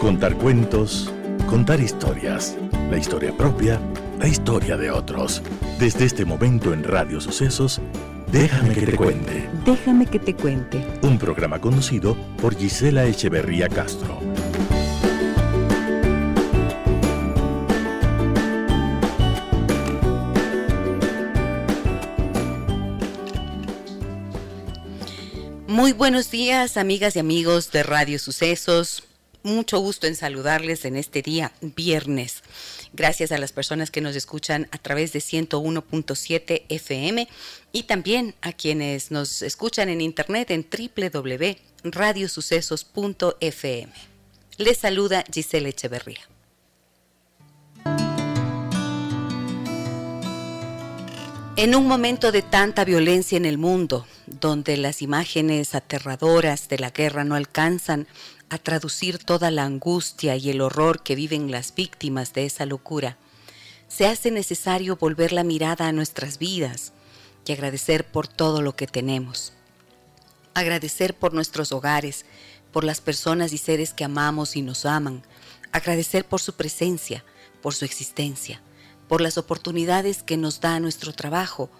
Contar cuentos, contar historias, la historia propia, la historia de otros. Desde este momento en Radio Sucesos, Déjame que te cuente. Déjame que te cuente. Un programa conducido por Gisela Echeverría Castro. Muy buenos días, amigas y amigos de Radio Sucesos. Mucho gusto en saludarles en este día, viernes. Gracias a las personas que nos escuchan a través de 101.7 FM y también a quienes nos escuchan en internet en www.radiosucesos.fm. Les saluda Giselle Echeverría. En un momento de tanta violencia en el mundo, donde las imágenes aterradoras de la guerra no alcanzan a traducir toda la angustia y el horror que viven las víctimas de esa locura, se hace necesario volver la mirada a nuestras vidas y agradecer por todo lo que tenemos. Agradecer por nuestros hogares, por las personas y seres que amamos y nos aman. Agradecer por su presencia, por su existencia, por las oportunidades que nos da nuestro trabajo,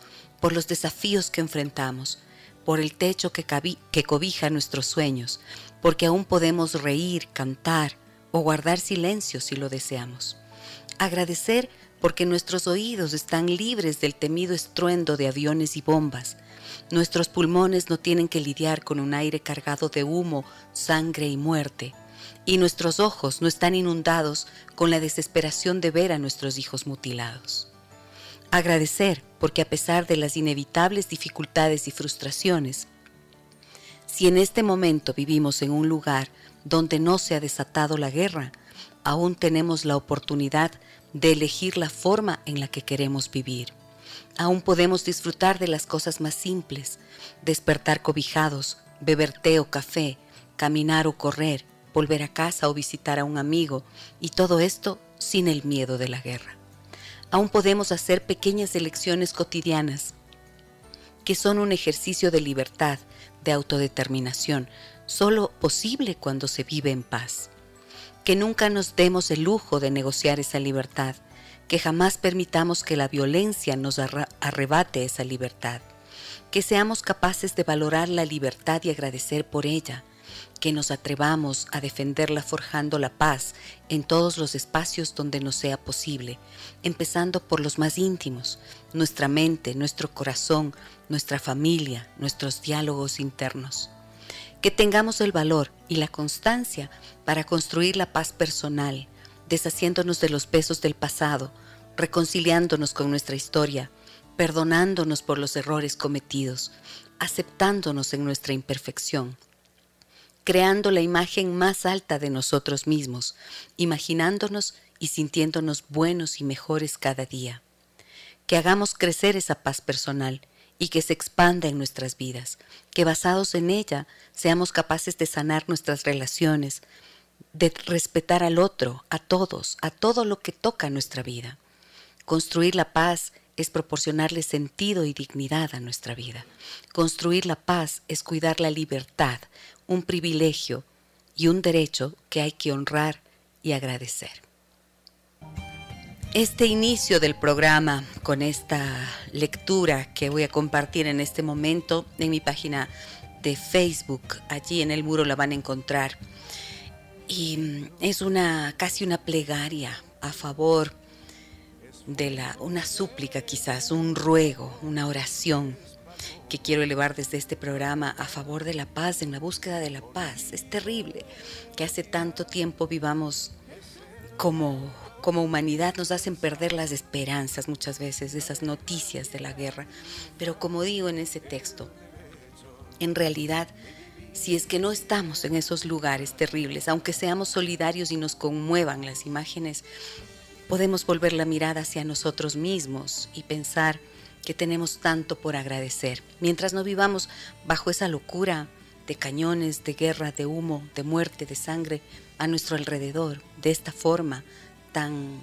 por los desafíos que enfrentamos, por el techo que, que cobija nuestros sueños, porque aún podemos reír, cantar o guardar silencio si lo deseamos. Agradecer porque nuestros oídos están libres del temido estruendo de aviones y bombas. Nuestros pulmones no tienen que lidiar con un aire cargado de humo, sangre y muerte. Y nuestros ojos no están inundados con la desesperación de ver a nuestros hijos mutilados. Agradecer porque a pesar de las inevitables dificultades y frustraciones, si en este momento vivimos en un lugar donde no se ha desatado la guerra, aún tenemos la oportunidad de elegir la forma en la que queremos vivir. Aún podemos disfrutar de las cosas más simples, despertar cobijados, beber té o café, caminar o correr, volver a casa o visitar a un amigo, y todo esto sin el miedo de la guerra. Aún podemos hacer pequeñas elecciones cotidianas que son un ejercicio de libertad, de autodeterminación, solo posible cuando se vive en paz. Que nunca nos demos el lujo de negociar esa libertad, que jamás permitamos que la violencia nos arrebate esa libertad, que seamos capaces de valorar la libertad y agradecer por ella, que nos atrevamos a defenderla forjando la paz en todos los espacios donde nos sea posible, empezando por los más íntimos, nuestra mente, nuestro corazón, nuestra familia, nuestros diálogos internos. Que tengamos el valor y la constancia para construir la paz personal, deshaciéndonos de los pesos del pasado, reconciliándonos con nuestra historia, perdonándonos por los errores cometidos, aceptándonos en nuestra imperfección creando la imagen más alta de nosotros mismos, imaginándonos y sintiéndonos buenos y mejores cada día. Que hagamos crecer esa paz personal y que se expanda en nuestras vidas, que basados en ella seamos capaces de sanar nuestras relaciones, de respetar al otro, a todos, a todo lo que toca nuestra vida. Construir la paz es proporcionarle sentido y dignidad a nuestra vida. Construir la paz es cuidar la libertad, un privilegio y un derecho que hay que honrar y agradecer. Este inicio del programa con esta lectura que voy a compartir en este momento en mi página de Facebook, allí en el muro la van a encontrar. Y es una casi una plegaria a favor de la una súplica quizás, un ruego, una oración que quiero elevar desde este programa a favor de la paz, en la búsqueda de la paz. Es terrible que hace tanto tiempo vivamos como, como humanidad, nos hacen perder las esperanzas muchas veces, de esas noticias de la guerra. Pero como digo en ese texto, en realidad, si es que no estamos en esos lugares terribles, aunque seamos solidarios y nos conmuevan las imágenes, podemos volver la mirada hacia nosotros mismos y pensar, que tenemos tanto por agradecer. Mientras no vivamos bajo esa locura de cañones, de guerra, de humo, de muerte, de sangre a nuestro alrededor, de esta forma tan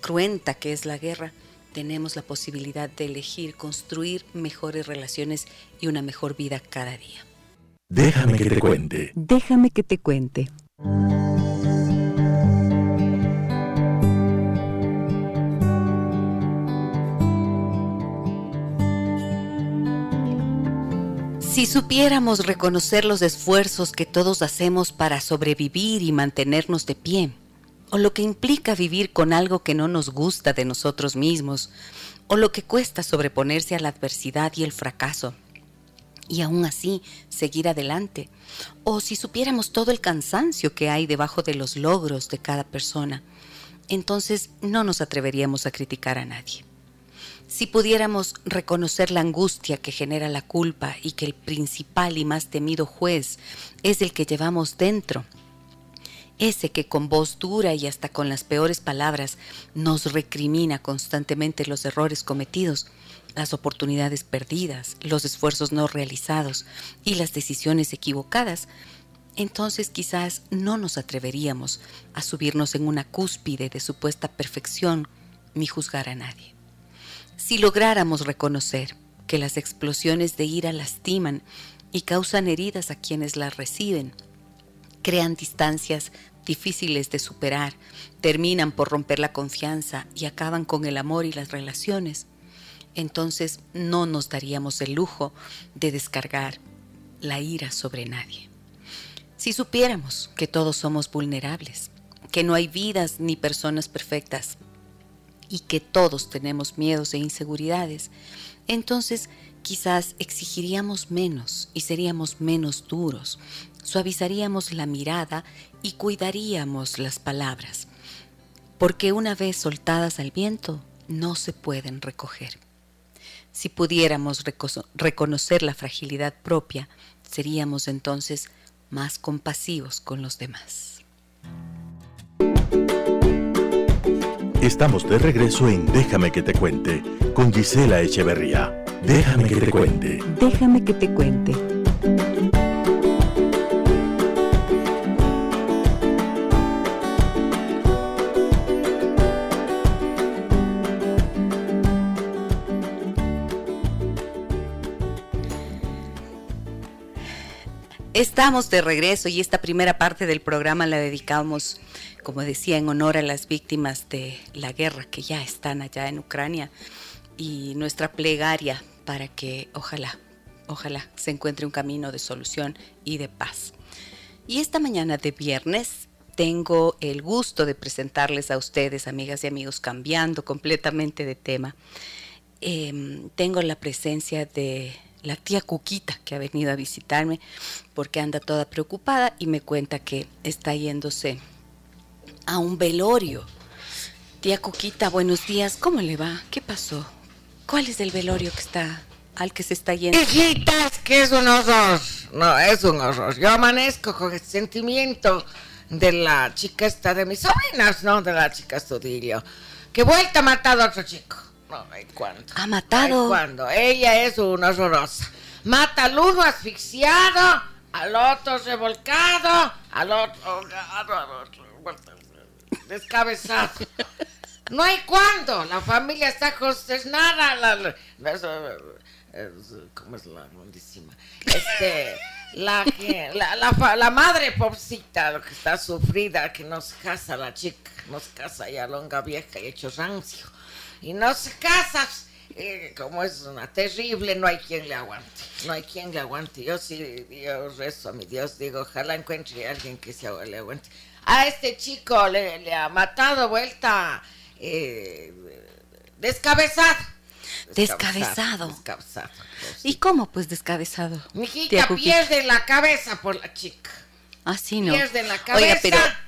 cruenta que es la guerra, tenemos la posibilidad de elegir construir mejores relaciones y una mejor vida cada día. Déjame que te cuente. Déjame que te cuente. Si supiéramos reconocer los esfuerzos que todos hacemos para sobrevivir y mantenernos de pie, o lo que implica vivir con algo que no nos gusta de nosotros mismos, o lo que cuesta sobreponerse a la adversidad y el fracaso, y aún así seguir adelante, o si supiéramos todo el cansancio que hay debajo de los logros de cada persona, entonces no nos atreveríamos a criticar a nadie. Si pudiéramos reconocer la angustia que genera la culpa y que el principal y más temido juez es el que llevamos dentro, ese que con voz dura y hasta con las peores palabras nos recrimina constantemente los errores cometidos, las oportunidades perdidas, los esfuerzos no realizados y las decisiones equivocadas, entonces quizás no nos atreveríamos a subirnos en una cúspide de supuesta perfección ni juzgar a nadie. Si lográramos reconocer que las explosiones de ira lastiman y causan heridas a quienes las reciben, crean distancias difíciles de superar, terminan por romper la confianza y acaban con el amor y las relaciones, entonces no nos daríamos el lujo de descargar la ira sobre nadie. Si supiéramos que todos somos vulnerables, que no hay vidas ni personas perfectas, y que todos tenemos miedos e inseguridades, entonces quizás exigiríamos menos y seríamos menos duros, suavizaríamos la mirada y cuidaríamos las palabras, porque una vez soltadas al viento no se pueden recoger. Si pudiéramos reconocer la fragilidad propia, seríamos entonces más compasivos con los demás. Estamos de regreso en Déjame que te cuente con Gisela Echeverría. Déjame que te cuente. Déjame que te cuente. Estamos de regreso y esta primera parte del programa la dedicamos como decía, en honor a las víctimas de la guerra que ya están allá en Ucrania y nuestra plegaria para que ojalá, ojalá se encuentre un camino de solución y de paz. Y esta mañana de viernes tengo el gusto de presentarles a ustedes, amigas y amigos, cambiando completamente de tema. Em, tengo la presencia de la tía Cuquita que ha venido a visitarme porque anda toda preocupada y me cuenta que está yéndose a un velorio. Tía Coquita, buenos días. ¿Cómo le va? ¿Qué pasó? ¿Cuál es el velorio que está al que se está yendo? Hijitas, que es un horror. No, es un horror. Yo amanezco con el sentimiento de la chica esta de mis sobrinas, ¿no? De la chica Estudillo. Que vuelta ha matado a otro chico. No, hay cuándo. ¿Ha matado? cuándo. Ella es una horrorosa. Mata al uno asfixiado, al otro revolcado, al otro, al otro descabezado. No hay cuándo, la familia está consternada. La, ¿Cómo es la grandísima? Este, la, la, la, madre pobrecita, lo que está sufrida, que no se casa la chica, no se casa ya longa vieja y hecho rancio. Y no se casa, eh, como es una terrible, no hay quien le aguante, no hay quien le aguante. Yo sí, yo rezo a mi Dios, digo, ojalá encuentre a alguien que se le aguante a este chico le, ha matado vuelta eh, descabezado. Descabezado. Descabezado. ¿Y cómo pues descabezado? Mi hija pierde la cabeza por la chica. Así no. Pierde la cabeza.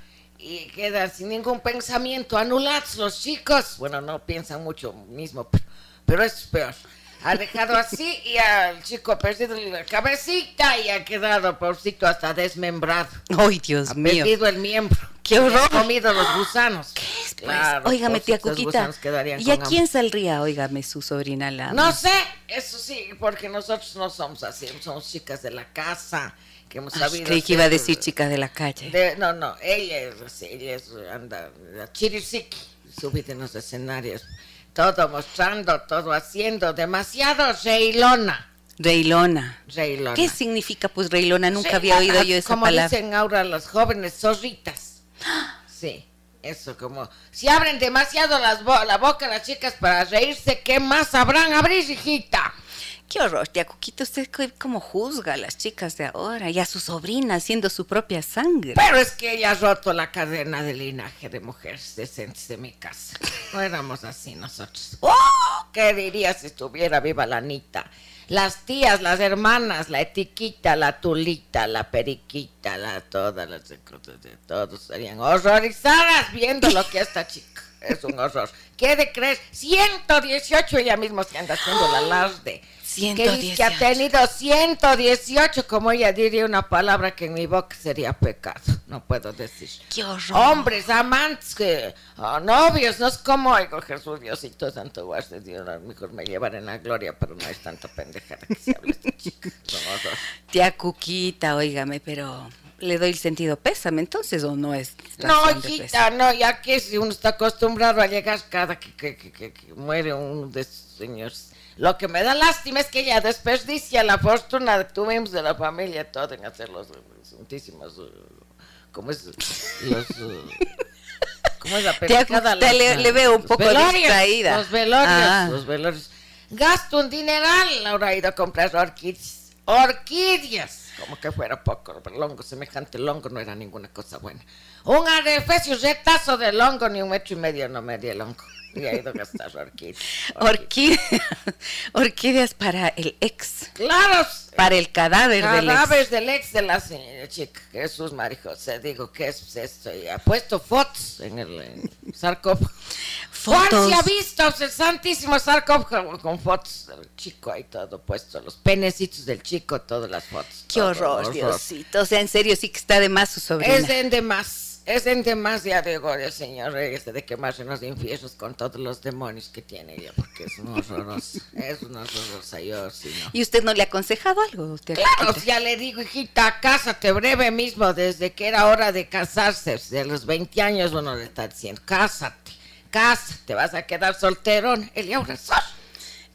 Y quedan sin ningún pensamiento anulados los chicos. Bueno, no piensan mucho mismo, pero es peor ha dejado así y al chico ha perdido la cabecita y ha quedado porcito hasta desmembrado. ¡Ay, Dios ha mío! Ha perdido el miembro. ¡Qué horror! Ha comido los gusanos. ¿Qué es, pues? Claro, Óigame, tía Cuquita. ¿Y a quién saldría, óigame, su sobrina la... No sé, eso sí, porque nosotros no somos así, somos chicas de la casa que hemos sabido. Creí que iba a decir chicas de la calle. no, no, ella es, ella es, anda, chirisiki, subida en los escenarios todo mostrando, todo haciendo, demasiado reilona. Reilona. Reilona. ¿Qué significa pues reilona? Nunca había oído yo esa palabra. Como dicen ahora los jóvenes, zorritas. Sí, eso como... Si abren demasiado las la boca las chicas para reírse, ¿qué más sabrán abrir, hijita? Qué horror, tía Cuquita, usted cómo juzga a las chicas de ahora y a su sobrina haciendo su propia sangre. Pero es que ella ha roto la cadena de linaje de mujeres decentes de mi casa. No éramos así nosotros. ¡Oh! ¿Qué dirías si estuviera viva la Anita? Las tías, las hermanas, la etiquita, la tulita, la periquita, la todas las cosas de todos serían horrorizadas viendo lo que esta chica. Es un horror. ¿Qué de crees? 118 ella misma se anda haciendo la alarde. 118. Que, ha tenido 118, como ella diría una palabra que en mi boca sería pecado. No puedo decir. Qué horror. Hombres, amantes, que, oh, novios, no es como oigo Jesús Diosito Santo guarde Dios, a lo mejor me llevar en la gloria, pero no es tanto pendejada que se habla esta chica. Tía Cuquita, óigame, pero le doy el sentido pésame, entonces, o no es. No, hijita, no, ya que si uno está acostumbrado a llegar cada que, que, que, que muere uno de esos señores. Lo que me da lástima es que ella desperdicia la fortuna que tuvimos de la familia toda en hacer los santísimos. ¿Cómo es? Los. ¿Cómo es la película? Le, le, veo un poco distraída. Los velorios, ah. los velorios. Gasto un dineral, ahora ha ido a comprar orquídeas. Orquídeas como que fuera poco, pero longo, semejante longo no era ninguna cosa buena. Un arefecio, retazo de longo, ni un metro y medio no me el longo. Y ha ido a gastar orquídeas. Orquídeas. orquídeas para el ex. Claro. Para el cadáver, del ex. Cadáver del ex de la señora chica, Jesús María José. Digo, ¿qué es esto? Y ha puesto fotos en el sarcófago. ¿Cuál se ha visto el santísimo sarcófago con fotos del chico ahí todo puesto? Los penecitos del chico, todas las fotos. Qué horror, Diosito. O sea, en serio, sí que está de más su sobrina. Es de más es en demasiado el señor, este de quemarse los infiernos con todos los demonios que tiene ella, porque es un horroroso, es un horroroso, yo sí, no. ¿Y usted no le ha aconsejado algo? Usted claro, ya le digo, hijita, cásate breve mismo, desde que era hora de casarse, de los 20 años uno le está diciendo, cásate, cásate, vas a quedar solterón, el razón.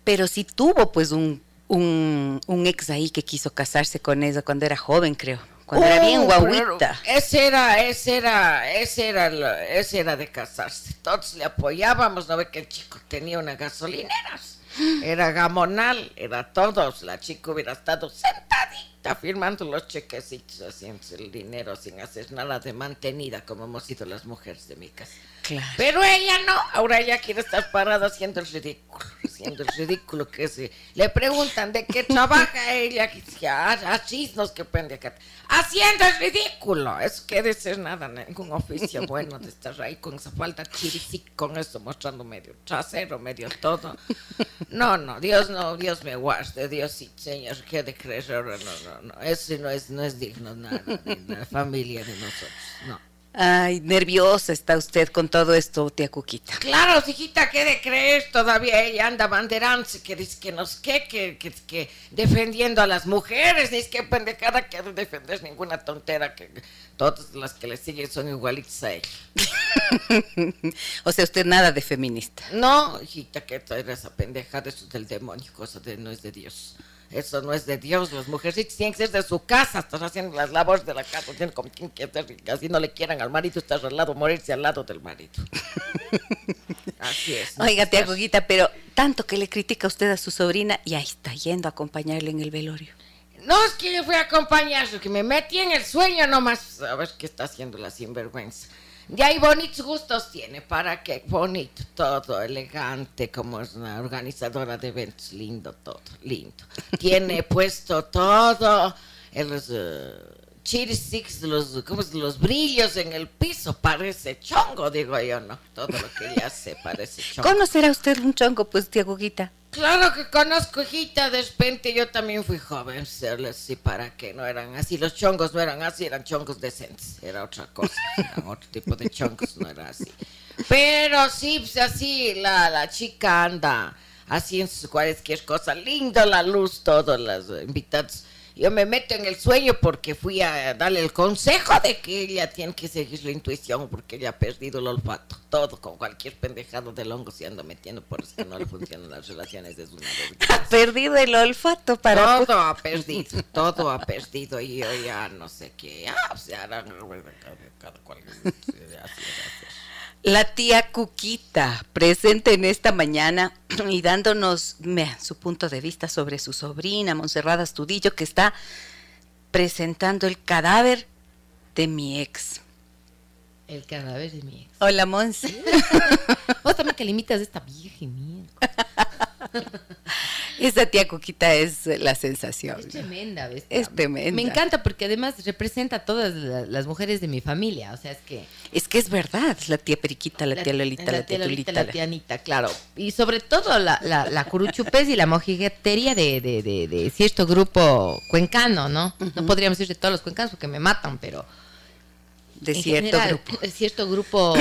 Pero si tuvo pues un, un, un ex ahí que quiso casarse con ella cuando era joven, creo cuando era bien oh, guaguita. Ese era, ese era, ese era, ese era de casarse. Todos le apoyábamos, no ve que el chico tenía una gasolinera. Era gamonal, era todos. La chica hubiera estado sentadita firmando los chequecitos, haciendo el dinero sin hacer nada de mantenida, como hemos sido las mujeres de mi casa. Pero ella no, ahora ella quiere estar parada haciendo el ridículo, haciendo el ridículo que se le preguntan de qué trabaja ella, que ya, así nos que pendeja, haciendo el ridículo, eso quiere decir nada, ningún oficio bueno de estar ahí con esa falta chiricic, con eso mostrando medio trasero, medio todo. No, no, Dios no, Dios me guarde, Dios sí, Señor, que de creer. No, no, no, eso no es, no es digno nada de la familia de nosotros, no. Ay, nerviosa está usted con todo esto, tía Cuquita. Claro, hijita, ¿qué de creer? Todavía ella anda banderándose, que dice que nos que, que, que, defendiendo a las mujeres, es que pendejada que de defender ninguna tontera, que todas las que le siguen son igualitas a ella. o sea, usted nada de feminista. No, hijita, que traer esa pendejada, eso es del demonio, cosa de no es de Dios. Eso no es de Dios. Las mujeres tienen que ser de su casa. Estás haciendo las labores de la casa. Tienen como que hacer. Así no le quieran al marido. Estás al lado, morirse al lado del marido. Así es. Oiga, tía Coquita, pero tanto que le critica usted a su sobrina y ahí está yendo a acompañarle en el velorio. No es que yo fui a acompañarle, que me metí en el sueño nomás. A ver qué está haciendo la sinvergüenza. Y ahí bonitos gustos tiene, para qué bonito, todo elegante, como es una organizadora de eventos, lindo todo, lindo. Tiene puesto todo, los uh, los, ¿cómo es? los brillos en el piso, parece chongo, digo yo, ¿no? Todo lo que ella hace parece chongo. ¿Conocerá usted un chongo, pues, tía Guguita? Claro que conozco, hijita, de repente yo también fui joven, sí, para que no eran así, los chongos no eran así, eran chongos decentes, era otra cosa, eran otro tipo de chongos, no era así. Pero sí, pues así, la, la chica anda así en sus cualquier cosa, lindo la luz, todos los invitados yo me meto en el sueño porque fui a darle el consejo de que ella tiene que seguir la intuición porque ella ha perdido el olfato. Todo, con cualquier pendejado del hongo se anda metiendo por eso que no le funcionan las relaciones de una Ha perdido el olfato para... Todo ha perdido, todo ha perdido y yo ya no sé qué. Ah, o sea, cada, cual... Así, así. La tía Cuquita, presente en esta mañana y dándonos su punto de vista sobre su sobrina, Monserrada Astudillo, que está presentando el cadáver de mi ex. El cadáver de mi ex. Hola, Monse. Vos también que limitas esta vieja mierda. Esa tía Cuquita es la sensación. Es tremenda, ¿ves? Es tremenda. Me encanta porque además representa a todas las mujeres de mi familia. O sea, es que. Es que es verdad, la tía Periquita, la, tía Lolita, la, tía Lolita. La tía Anita, claro. Y sobre todo la, la, la curuchupés y la mojiguetería de, de, de, cierto grupo cuencano, ¿no? No podríamos decir de todos los cuencanos porque me matan, pero de cierto grupo. cierto grupo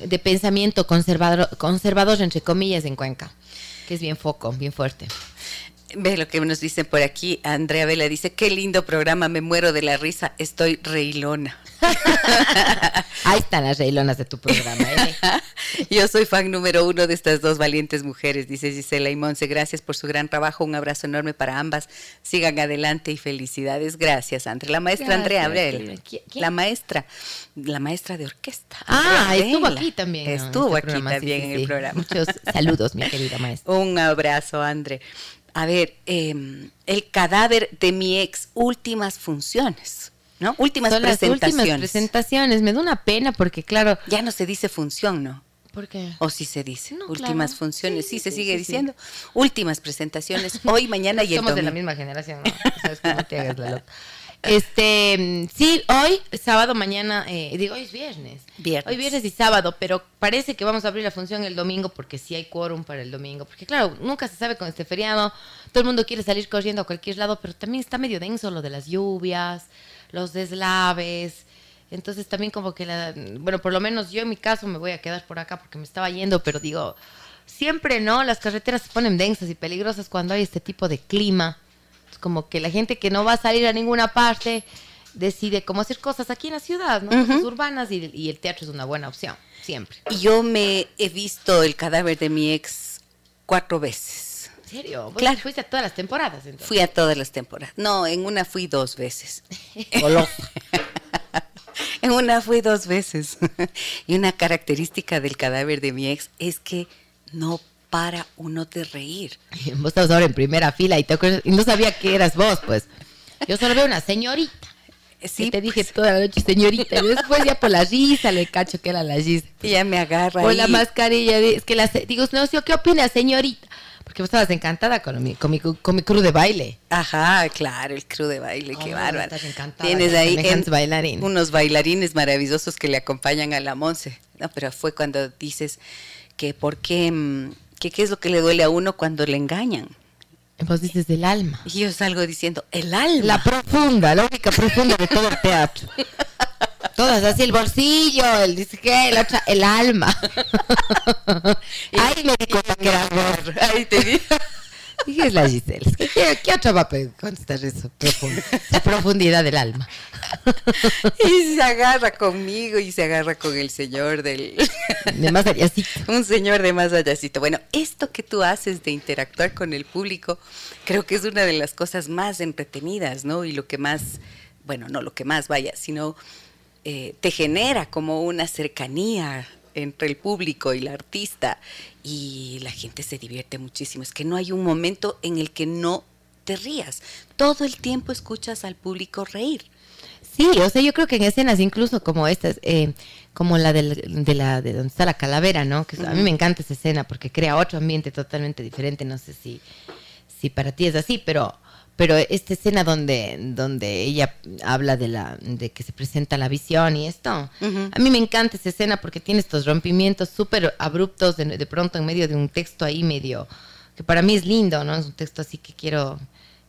de pensamiento conservador, conservador, entre comillas, en Cuenca es bien foco, bien fuerte. Ve lo que nos dicen por aquí. Andrea Vela dice, qué lindo programa, me muero de la risa, estoy reilona. Ahí están las reilonas de tu programa. ¿eh? Yo soy fan número uno de estas dos valientes mujeres, dice Gisela y Monse. Gracias por su gran trabajo. Un abrazo enorme para ambas. Sigan adelante y felicidades. Gracias, Andrea. La maestra Andrea Abrel. La maestra, la maestra de orquesta. Ah, estuvo aquí también. Estuvo este aquí también en el programa. Muchos saludos, mi querida maestra. Un abrazo, André. A ver, em, el cadáver de mi ex, últimas funciones. ¿no? Últimas presentaciones. últimas presentaciones. Me da una pena porque, claro. Ya no se dice función, ¿no? ¿Por qué? O sí se dice. últimas funciones. Sí, se sigue diciendo. Últimas presentaciones. Hoy, mañana y el Somos de la misma generación, ¿no? Sabes no te hagas la loca. Este, sí, hoy, sábado, mañana, eh, digo, hoy es viernes. viernes. Hoy viernes y sábado, pero parece que vamos a abrir la función el domingo porque sí hay quórum para el domingo. Porque claro, nunca se sabe con este feriado, todo el mundo quiere salir corriendo a cualquier lado, pero también está medio denso lo de las lluvias, los deslaves. Entonces también como que, la, bueno, por lo menos yo en mi caso me voy a quedar por acá porque me estaba yendo, pero digo, siempre no, las carreteras se ponen densas y peligrosas cuando hay este tipo de clima como que la gente que no va a salir a ninguna parte decide cómo hacer cosas aquí en la ciudad, ¿no? Cosas urbanas y, el teatro es una buena opción, siempre. Y yo me he visto el cadáver de mi ex cuatro veces. ¿En serio? claro. fuiste a todas las temporadas entonces? Fui a todas las temporadas. No, en una fui dos veces. en una fui dos veces. y una característica del cadáver de mi ex es que no para uno de reír. Vos estabas ahora en primera fila y, te y no sabía que eras vos, pues. Yo solo veo una señorita. Sí, te dije pues. toda la noche, señorita. Y después ya por la risa le cacho que era la risa. Y ya me agarra. Por la mascarilla. Es que la, digo, no, ¿qué opina, señorita? Porque vos estabas encantada con mi, con mi, con mi crew de baile. Ajá, claro, el crew de baile, qué bárbaro. Estás encantada. Tienes ahí unos bailarines maravillosos que le acompañan a la Monse. No, pero fue cuando dices que por qué mm, ¿Qué, ¿Qué es lo que le duele a uno cuando le engañan? Vos dices del alma. Y yo salgo diciendo, el alma. La profunda, la única profunda de todo el teatro. Todas así, el bolsillo, el dice que, el, otra, el alma. Ahí me di cuenta que era amor. Ahí te di. Dije, es la Giselle. ¿Qué, qué otra va a contestar eso? la profundidad del alma. y se agarra conmigo y se agarra con el señor del... de más allácito. Un señor de más allácito. Bueno, esto que tú haces de interactuar con el público, creo que es una de las cosas más entretenidas, ¿no? Y lo que más, bueno, no lo que más vaya, sino eh, te genera como una cercanía entre el público y la artista y la gente se divierte muchísimo. Es que no hay un momento en el que no te rías. Todo el tiempo escuchas al público reír. Sí, o sea, yo creo que en escenas incluso como estas, eh, como la de la de donde está la calavera, ¿no? Que a mí me encanta esa escena porque crea otro ambiente totalmente diferente. No sé si, si para ti es así, pero pero esta escena donde, donde ella habla de la de que se presenta la visión y esto, a mí me encanta esa escena porque tiene estos rompimientos súper abruptos de, de, pronto en medio de un texto ahí medio, que para mí es lindo, ¿no? Es un texto así que quiero,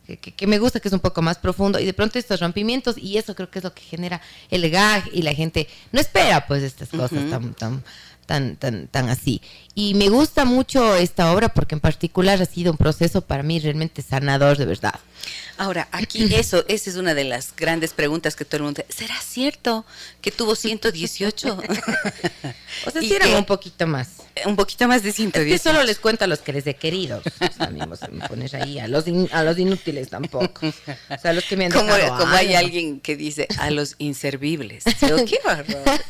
que, que, me gusta, que es un poco más profundo y de pronto estos rompimientos y eso creo que es lo que genera el gag y la gente no espera pues estas cosas tan, tan tan, tan, tan así. Y me gusta mucho esta obra porque en particular ha sido un proceso para mí realmente sanador de verdad. Ahora, aquí eso, esa es una de las grandes preguntas que todo el mundo, ¿será cierto que tuvo 118? o sea, eran un poquito más. Un poquito más de 118. Es que solo les cuento a los que les he querido. O sea, me pones ahí, a los, a los inútiles tampoco. O sea, a los que me han Como, como hay alguien que dice, a los inservibles. ¿Qué,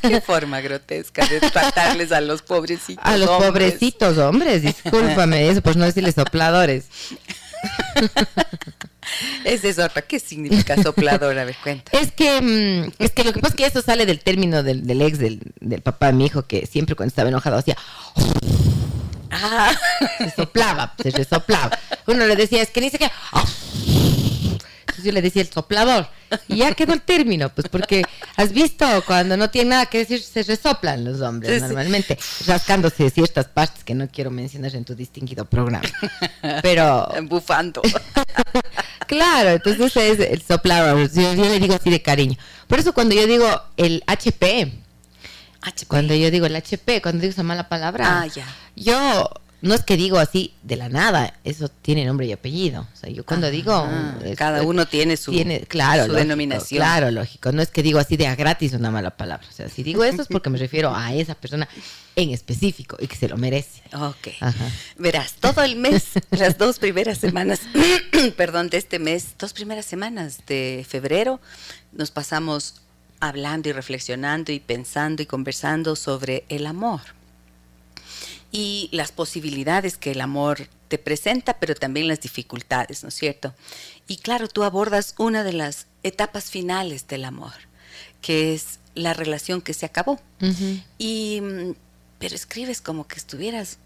qué forma grotesca de tratarles a los pobrecitos A los pobrecitos hombres, discúlpame eso, pues no decirles sopladores. Esa es otra. ¿Qué significa soplador? A ver, cuenta. Es que, mm, es que lo que pasa es que eso sale del término del, ex del, papá de mi hijo, que siempre cuando estaba enojado hacía... Ah. Se soplaba, se resoplaba. Uno le decía, es que ni sé yo le decía el soplador. Y ya quedó el término, pues porque has visto cuando no tiene nada que decir, se resoplan los hombres normalmente, rascándose ciertas partes que no quiero mencionar en tu distinguido programa. Pero. Bufando. claro, entonces es el soplador. Yo, le digo así de cariño. Por eso cuando yo digo el HP, HP. Cuando yo digo el HP, cuando digo esa mala palabra, ah, ya. yo no es que digo así de la nada, eso tiene nombre y apellido. O sea, yo cuando digo... cada uno tiene su, claro, denominación. Claro, lógico. No es que digo así de a gratis una mala palabra. O sea, si digo eso es porque me refiero a esa persona en específico y que se lo merece. Ok. Verás, todo el mes, las dos primeras semanas, perdón, de este mes, dos primeras semanas de febrero, nos pasamos hablando y reflexionando y pensando y conversando sobre el amor y las posibilidades que el amor te presenta, pero también las dificultades, ¿no es cierto? Y claro, tú abordas una de las etapas finales del amor, que es la relación que se acabó. Y mm, pero escribes como que estuvieras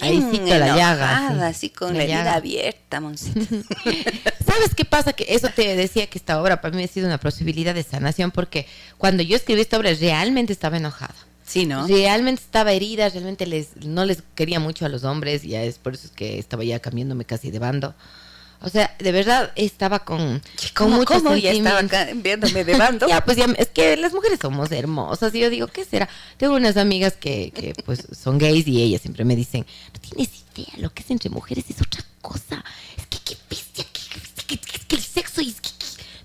Ahí sí la llaga. Así con la, herida abierta, Moncita. ¿Sabes qué pasa? Que eso te decía que esta obra para mí ha sido una posibilidad de sanación porque cuando yo escribí esta obra realmente estaba enojada. Sí, ¿no? Realmente estaba herida, realmente les, no les quería mucho a los hombres, y es por eso que estaba ya cambiándome casi de bando. O sea, de verdad estaba con, con mucho ¿cómo? Ya estaba cambiándome de bando. ya, pues ya, es que las mujeres somos hermosas. Y yo digo, ¿qué será? Tengo unas amigas que, que pues son gays y ellas siempre me dicen, no tienes idea, lo que es entre mujeres es otra cosa. Es que qué bestia, que, que, el sexo es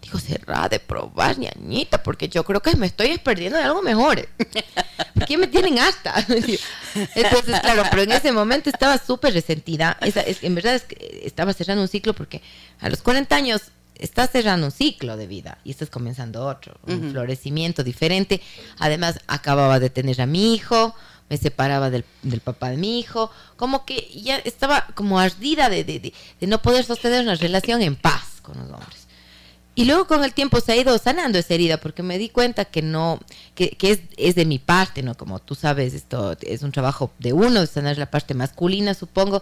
digo, será de probar, ñañita, porque yo creo que me estoy perdiendo de algo mejor. ¿Por qué me tienen hasta? Entonces, claro, pero en ese momento estaba súper resentida. Esa, es, en verdad es que estaba cerrando un ciclo porque a los 40 años estás cerrando un ciclo de vida y estás comenzando otro, un florecimiento diferente. Además, acababa de tener a mi hijo, me separaba del, del, papá de mi hijo, como que ya estaba como ardida de, de, de no poder sostener una relación en paz con los hombres. Y luego con el tiempo se ha ido sanando esa herida porque me di cuenta que no, que, es, es, de mi parte, ¿no? Como tú sabes, esto es un trabajo de uno, sanar la parte masculina, supongo,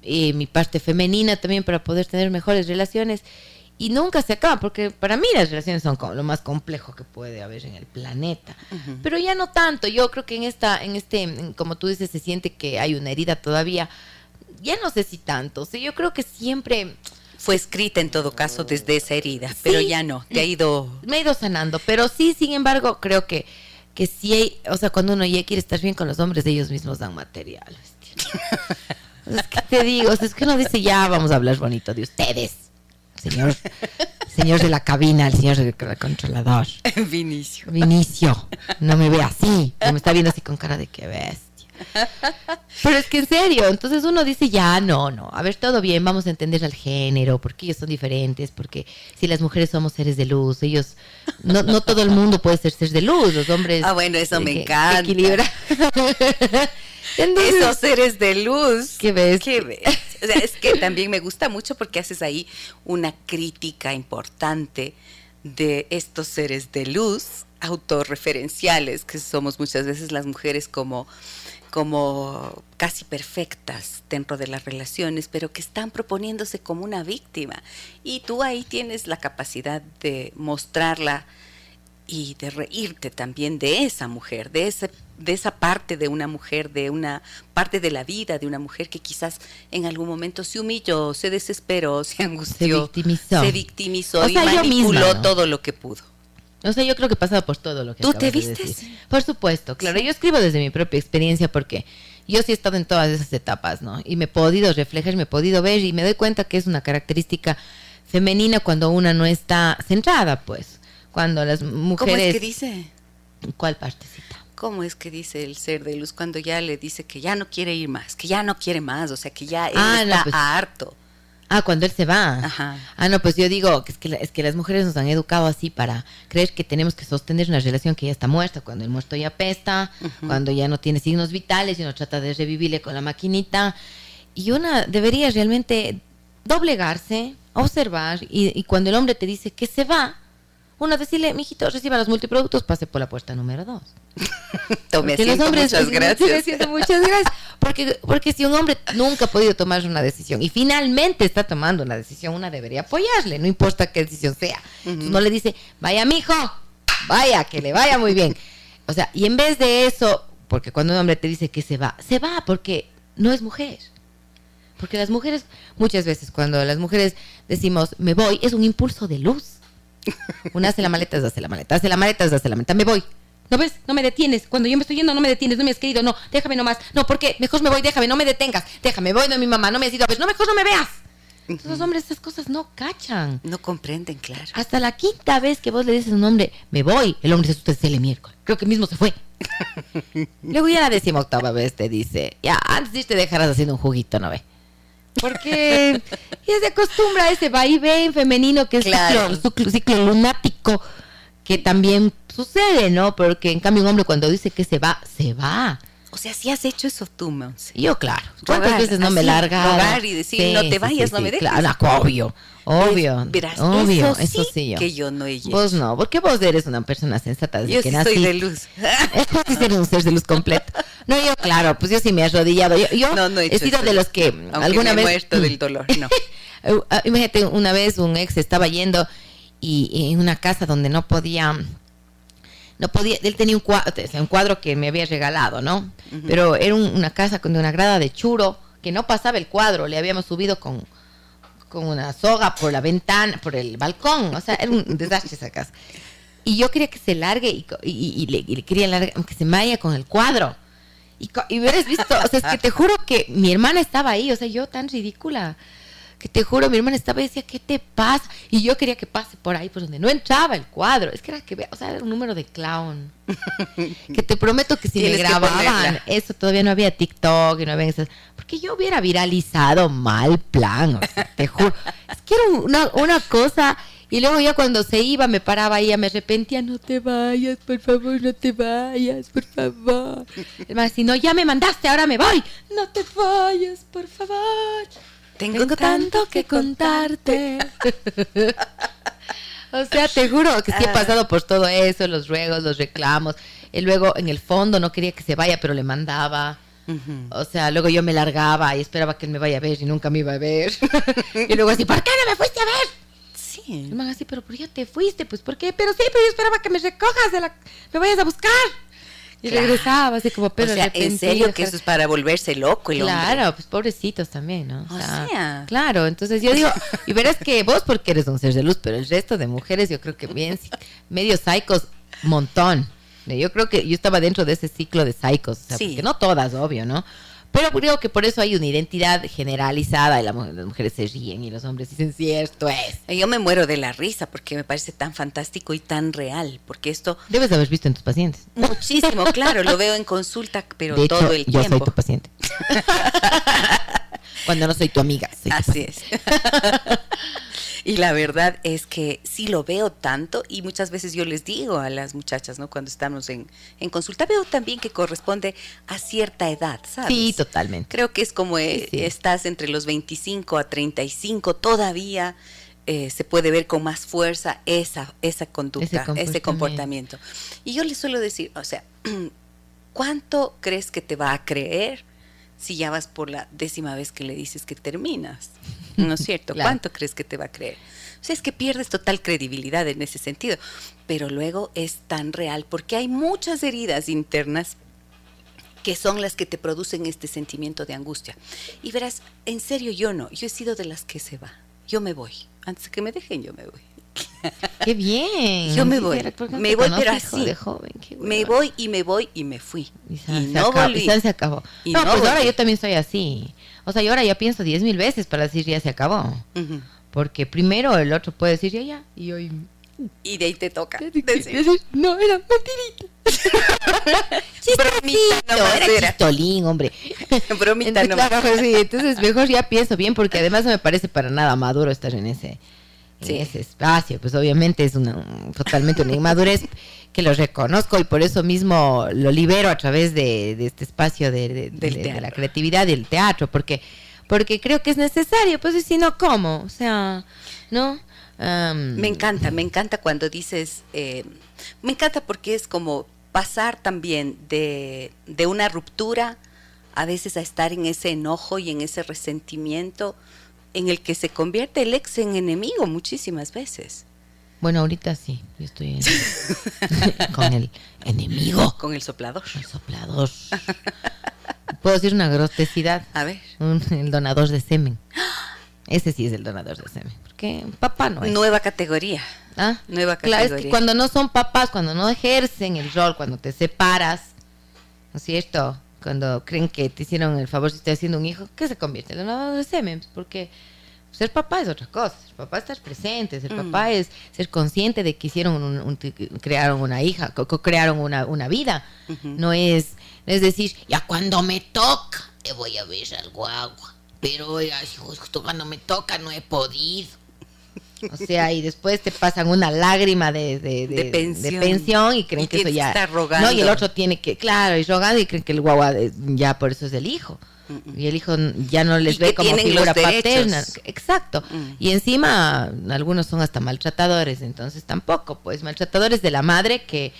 y mi parte femenina también para poder tener mejores relaciones. Y nunca se acaba, porque para mí las relaciones son como lo más complejo que puede haber en el planeta. Pero ya no tanto, yo creo que en esta, en este, como tú dices, se siente que hay una herida todavía. Ya no sé si tanto, o sea, yo creo que siempre fue escrita en todo caso desde esa herida, pero ya no, te ha ido... Me ha ido sanando, pero sí, sin embargo, creo que, que sí hay, o sea, cuando uno ya quiere estar bien con los hombres, ellos mismos dan material. es que te digo, es que uno dice, ya vamos a hablar bonito de ustedes, señor, señor de la cabina, el señor del controlador. Vinicio. Vinicio, no me ve así, me está viendo así con cara de que ves. Pero es que en serio, entonces uno dice, ya, no, no, a ver, todo bien, vamos a entender al género, porque ellos son diferentes, porque si las mujeres somos seres de luz, ellos, no, no todo el mundo puede ser seres de luz, los hombres... Ah, bueno, eso me encanta. Equilibra. Esos seres de luz. ¿Qué ves? ¿Qué ves? O sea, es que también me gusta mucho porque haces ahí una crítica importante de estos seres de luz autorreferenciales, que somos muchas veces las mujeres como como casi perfectas dentro de las relaciones, pero que están proponiéndose como una víctima. Y tú ahí tienes la capacidad de mostrarla y de reírte también de esa mujer, de, ese, de esa parte de una mujer, de una parte de la vida de una mujer que quizás en algún momento se humilló, se desesperó, se angustió, se victimizó, se victimizó y manipuló todo lo que pudo. O sea, yo creo que he pasado por todo lo que ¿Tú te vistes? Por supuesto, claro. Yo escribo desde mi propia experiencia porque yo sí he estado en todas esas etapas, ¿no? Y me he podido reflejar, me he podido ver y me doy cuenta que es una característica femenina cuando una no está centrada, pues. Cuando las mujeres... ¿Cómo es que dice? ¿Cuál partecita? ¿Cómo es que dice el ser de luz cuando ya le dice que ya no quiere ir más, que ya no quiere más, o sea, que ya él Ah, no, está pues. harto? Ah, cuando él se va. Ajá. Ah, no, pues yo digo que es que, es que las mujeres nos han educado así para creer que tenemos que sostener una relación que ya está muerta, cuando el muerto ya pesta, cuando ya no tiene signos vitales y uno trata de revivirle con la maquinita. Y una debería realmente doblegarse, observar, y, y cuando el hombre te dice que se va, uno decirle, mijito, reciba los multiproductos, pase por la puerta número dos. Tome los hombres muchas gracias. sí, muchas gracias. Porque, porque si un hombre nunca ha podido tomar una decisión y finalmente está tomando una decisión, una debería apoyarle, no importa qué decisión sea. No le dice, vaya mijo, vaya, que le vaya muy bien. O sea, y en vez de eso, porque cuando un hombre te dice que se va, se va porque no es mujer. Porque las mujeres, muchas veces cuando las mujeres decimos me voy, es un impulso de luz. Una hace la maleta, hace la maleta, hace la maleta, hace la maleta, me voy. ¿No ves? No me detienes. Cuando yo me estoy yendo, no me detienes, no me has querido, no, déjame nomás. No, porque mejor me voy, déjame, no me detengas. Déjame, voy de mi mamá, no me has ido a ver, no, mejor no me veas. Entonces, los hombres esas cosas no cachan. No comprenden, claro. Hasta la quinta vez que vos le dices a un hombre, me voy, el hombre asusta y se le miércoles. Creo que mismo se fue. Luego ya la decimoctava vez te dice, ya, antes de irte dejarás haciendo un juguito, ¿no ve? Porque ya se acostumbra a ese vaivén femenino que es Claro. ciclo, ciclo- ciclo lunático, que también sucede, ¿no? Porque en cambio un hombre cuando dice que se va, se va. O sea, si has hecho eso tú, Monse. Yo, claro. ¿Cuántas Rogar, veces no me así, larga? rogar y decir, no te vayas, no me dejes. Claro, obvio, obvio. Es- verás, obvio, eso eso sí sí yo. que yo no he hecho. Vos no, porque vos eres una persona sensata desde Yo que sí nací. soy de luz. Sí eres un ser de luz completo. No, yo, claro, pues yo sí me he arrodillado. Yo, yo No, no he he sido eso. de los que Aunque alguna me he vez. muerto del dolor, no. Eh, ah, Imagínate, una vez un ex estaba yendo y, y en una casa donde no podía. No podía, él tenía un cuadro, un cuadro que me había regalado, ¿no? Pero era un- una casa con una grada de churo que no pasaba el cuadro, le habíamos subido con, con una soga por la ventana, por el balcón, o sea, era un desastre esa casa. Y yo quería que se largue y, y- y- y le, y le quería largar, que se vaya con el cuadro. Y hubieras visto, o sea, es que te juro que mi hermana estaba ahí, o sea, yo tan ridícula, que te juro, mi hermana estaba y decía, ¿qué te pasa? Y yo quería que pase por ahí, por donde no entraba el cuadro. Es que era que, vea- o sea, era un número de clown. que te prometo que si me Tienes que grababan, eso todavía no había TikTok y no había esas, porque yo hubiera viralizado mal plan, o sea, te juro. Es que era una, una cosa. Y luego ya cuando se iba me paraba y ya me arrepentía, no te vayas, por favor, no te vayas, por favor. Más, si no, ya me mandaste, ahora me voy. No te vayas, por favor. Tengo, tanto que contarte. o sea, te juro que sí he Ah. pasado por todo eso, los ruegos, los reclamos. Y luego en el fondo no quería que se vaya, pero le mandaba. O sea, luego yo me largaba y esperaba que él me vaya a ver y nunca me iba a ver. y luego así, ¿por qué no me fuiste a ver? Sí. El man así, pero ¿por qué te fuiste? Pues ¿por qué? Pero sí, pero yo esperaba que me recojas de la... Me vayas a buscar. Y Claro. regresaba así como pero o sea, en serio que eso es para volverse loco el hombre. Claro, pues pobrecitos también, ¿no? O sea. Claro, entonces yo digo, y verás que vos porque eres un ser de luz, pero el resto de mujeres yo creo que bien, medio psicos, montón. Yo creo que yo estaba dentro de ese ciclo de psicos, o sea, Sí. porque no todas, obvio, ¿no? Pero creo que por eso hay una identidad generalizada y las mujeres se ríen y los hombres dicen, cierto es. Yo me muero de la risa porque me parece tan fantástico y tan real, porque esto Debes haber visto en tus pacientes. muchísimo, claro, lo veo en consulta, pero de hecho, todo el yo tiempo. soy tu paciente. Cuando no soy tu amiga. soy tu Así es. y la verdad es que sí lo veo tanto y muchas veces yo les digo a las muchachas, ¿no? Cuando estamos en, en consulta, veo también que corresponde a cierta edad, ¿sabes? Sí, totalmente. Creo que es como eh, Sí, sí. estás entre los 25 a 35, todavía eh, se puede ver con más fuerza esa, esa conducta, Ese comportamiento. Y yo les suelo decir, o sea, ¿cuánto crees que te va a creer si ya vas por la décima vez que le dices que terminas? ¿No es cierto? Claro. ¿Cuánto crees que te va a creer? O sea, es que pierdes total credibilidad en ese sentido. Pero luego es tan real porque hay muchas heridas internas que son las que te producen este sentimiento de angustia. Y verás, en serio yo no, yo he sido de las que se va. Yo me voy. Antes de que me dejen, yo me voy. Qué bien. Yo me voy, era- ¿por qué no me voy, pero así. de joven? Qué Me voy y me voy y me fui. Y, no acabó, volví. y se acabó. Y no, no pues ahora volví. yo también soy así. O sea, yo ahora ya pienso diez mil veces para decir ya se acabó. Porque primero el otro puede decir ya, ya. Y yo... y- de ahí te toca. decir, decir, no, era mentirita. Bromita nomás era era. chistolín, hombre. Bromita Entonces, nomás. claro, sí, entonces mejor ya pienso bien porque además no me parece para nada maduro estar en ese, en Sí. ese espacio. Pues obviamente es una, un- totalmente una inmadurez que lo reconozco y por eso mismo lo libero a través de, de este espacio de, la creatividad y el teatro, porque, porque creo que es necesario, pues y si no, ¿cómo? O sea, ¿no? Me encanta, me encanta cuando dices, eh, me encanta porque es como pasar también de, de una ruptura a veces a estar en ese enojo y en ese resentimiento en el que se convierte el ex en enemigo muchísimas veces, Bueno, ahorita sí, yo estoy en- con el enemigo, con el soplador. el soplador. Puedo decir una grosesidad. A ver, Un- el donador de semen. Ese sí es el donador de semen. Porque papá no es. nueva categoría. ¿Ah? nueva Claro, es que categoría. cuando no son papás, cuando no ejercen el rol, cuando te separas, ¿no es cierto? Cuando creen que te hicieron el favor si estás haciendo un hijo, ¿qué se convierte? El donador de semen. Porque ser papá es otra cosa. Ser papá es estar presente. Ser Mm. papá es ser consciente de que hicieron un, un- crearon una hija, crearon una, una vida. Ujú. No es, no es decir, ya cuando me toca, te voy a ver al guagua. Pero si justo cuando me toca no he podido. O sea, y después te pasan una lágrima de, de, De pensión. pensión y creen Y que eso ya. estar rogando. No, y el otro tiene que, claro, y rogando y creen que el guagua ya por eso es el hijo. Y el hijo ya no les Y ve como figura paterna. Exacto. Mm. Y encima, algunos son hasta maltratadores, entonces tampoco, pues maltratadores de la madre que,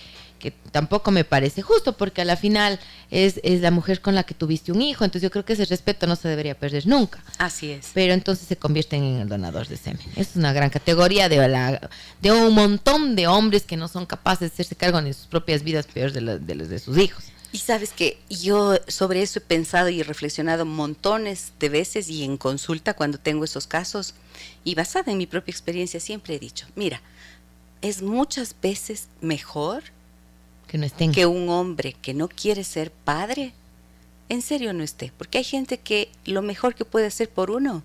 que tampoco me parece justo, porque a la final es, es la mujer con la que tuviste un hijo, entonces yo creo que ese respeto no se debería perder nunca. Así es. Pero entonces se convierten en el donador de semen. Es una gran categoría de, la, de un montón de hombres que no son capaces de hacerse cargo de sus propias vidas, peor de, la- de los de sus hijos. Y sabes que yo sobre eso he pensado y reflexionado montones de veces y en consulta cuando tengo esos casos y basada en mi propia experiencia siempre he dicho, mira, es muchas veces mejor Que no estén. que un hombre que no quiere ser padre en serio no esté, porque hay gente que lo mejor que puede hacer por uno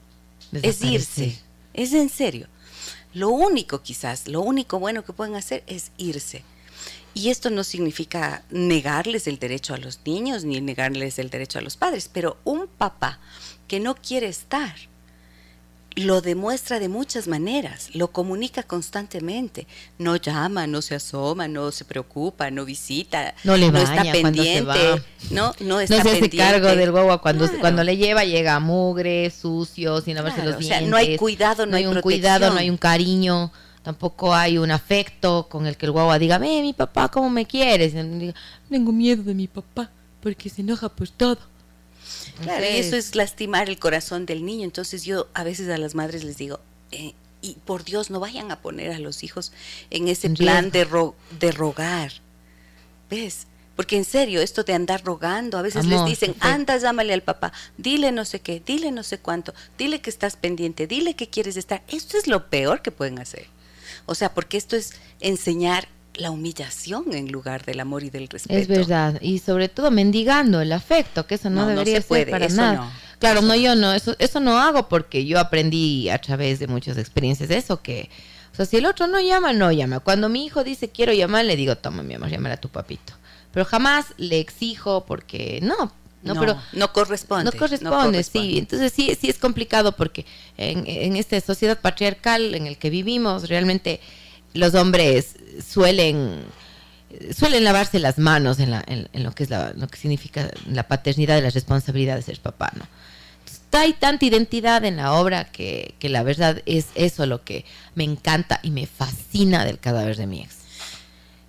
es irse, es en serio. Lo único quizás, lo único bueno que pueden hacer es irse. Y esto no significa negarles el derecho a los niños ni negarles el derecho a los padres, pero un papá que no quiere estar lo demuestra de muchas maneras, lo comunica constantemente, no llama, no se asoma, no se preocupa, no visita, No le está cuando se pendiente, va. no, no No está se hace pendiente. cargo del guagua cuando, Claro. cuando le lleva, llega mugre, sucio, sin lavarse Claro, los o sea, dientes. no hay cuidado, no hay un protección. cuidado, no hay un cariño, tampoco hay un afecto con el que el guagua diga, ve mi papá, ¿cómo me quieres? Tengo miedo de mi papá porque se enoja por todo. Claro, y eso es lastimar el corazón del niño. Entonces yo a veces a las madres les digo, eh, y por Dios no vayan a poner a los hijos en ese plan de, ro- de rogar. ¿Ves? Porque en serio, esto de andar rogando, a veces les dicen, perfecto. anda, llámale al papá, dile no sé qué, dile no sé cuánto, dile que estás pendiente, dile que quieres estar. Esto es lo peor que pueden hacer. O sea, porque esto es enseñar la humillación en lugar del amor y del respeto. Es verdad, y sobre todo mendigando el afecto, que eso no, No, no debería se puede, ser para eso nada. no, claro, eso no, no. yo no, eso, eso no hago porque yo aprendí a través de muchas experiencias de eso, que, o sea, si el otro no llama, no llama. Cuando mi hijo dice quiero llamar, le digo, toma mi amor, llamar a tu papito. Pero jamás le exijo porque, no, no, pero no corresponde. no corresponde, sí. Entonces sí, sí es complicado porque en, en esta sociedad patriarcal en el que vivimos, realmente los hombres suelen suelen lavarse las manos en, la, en, en lo que es la, lo que significa la paternidad y la responsabilidad de ser papá, ¿no? Entonces, hay tanta identidad en la obra que, que la verdad es eso lo que me encanta y me fascina del cadáver de mi ex.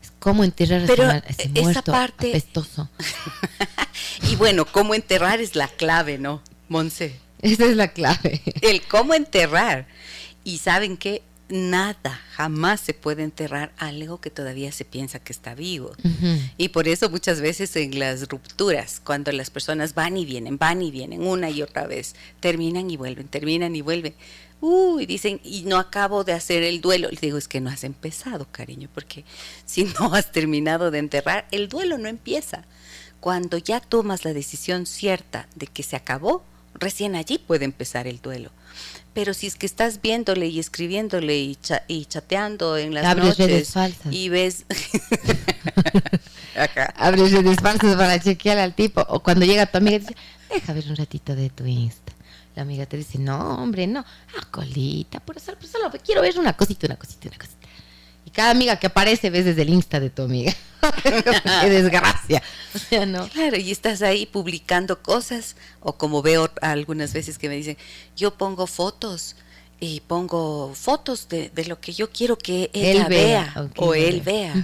Es cómo enterrar a ese Pero, mal- a ese eh, esa muerto parte- apestoso. Y bueno, cómo enterrar es la clave, ¿no, Monse? Esa es la clave. El cómo enterrar. Y saben que nada, jamás se puede enterrar algo que todavía se piensa que está vivo. Y por eso muchas veces en las rupturas, cuando las personas van y vienen, van y vienen una y otra vez, terminan y vuelven, terminan y vuelven. Uy, dicen, y no acabo de hacer el duelo. Le digo, es que no has empezado, cariño, porque si no has terminado de enterrar, el duelo no empieza. Cuando ya tomas la decisión cierta de que se acabó, recién allí puede empezar el duelo. Pero si es que estás viéndole y escribiéndole y, cha- y chateando en las Abres redes noches falsas. y ves. Abres redes falsas para chequear al tipo. O cuando llega tu amiga y dice, deja ver un ratito de tu Insta. La amiga te dice, no, hombre, no. Ah, colita, por eso, por solo quiero ver una cosita, una cosita, una cosita. Y cada amiga que aparece ves desde el Insta de tu amiga. Qué desgracia. O sea, no. Claro, y estás ahí publicando cosas, o como veo algunas veces que me dicen, yo pongo fotos y pongo fotos de, de lo que yo quiero que ella Él vea, o él vea.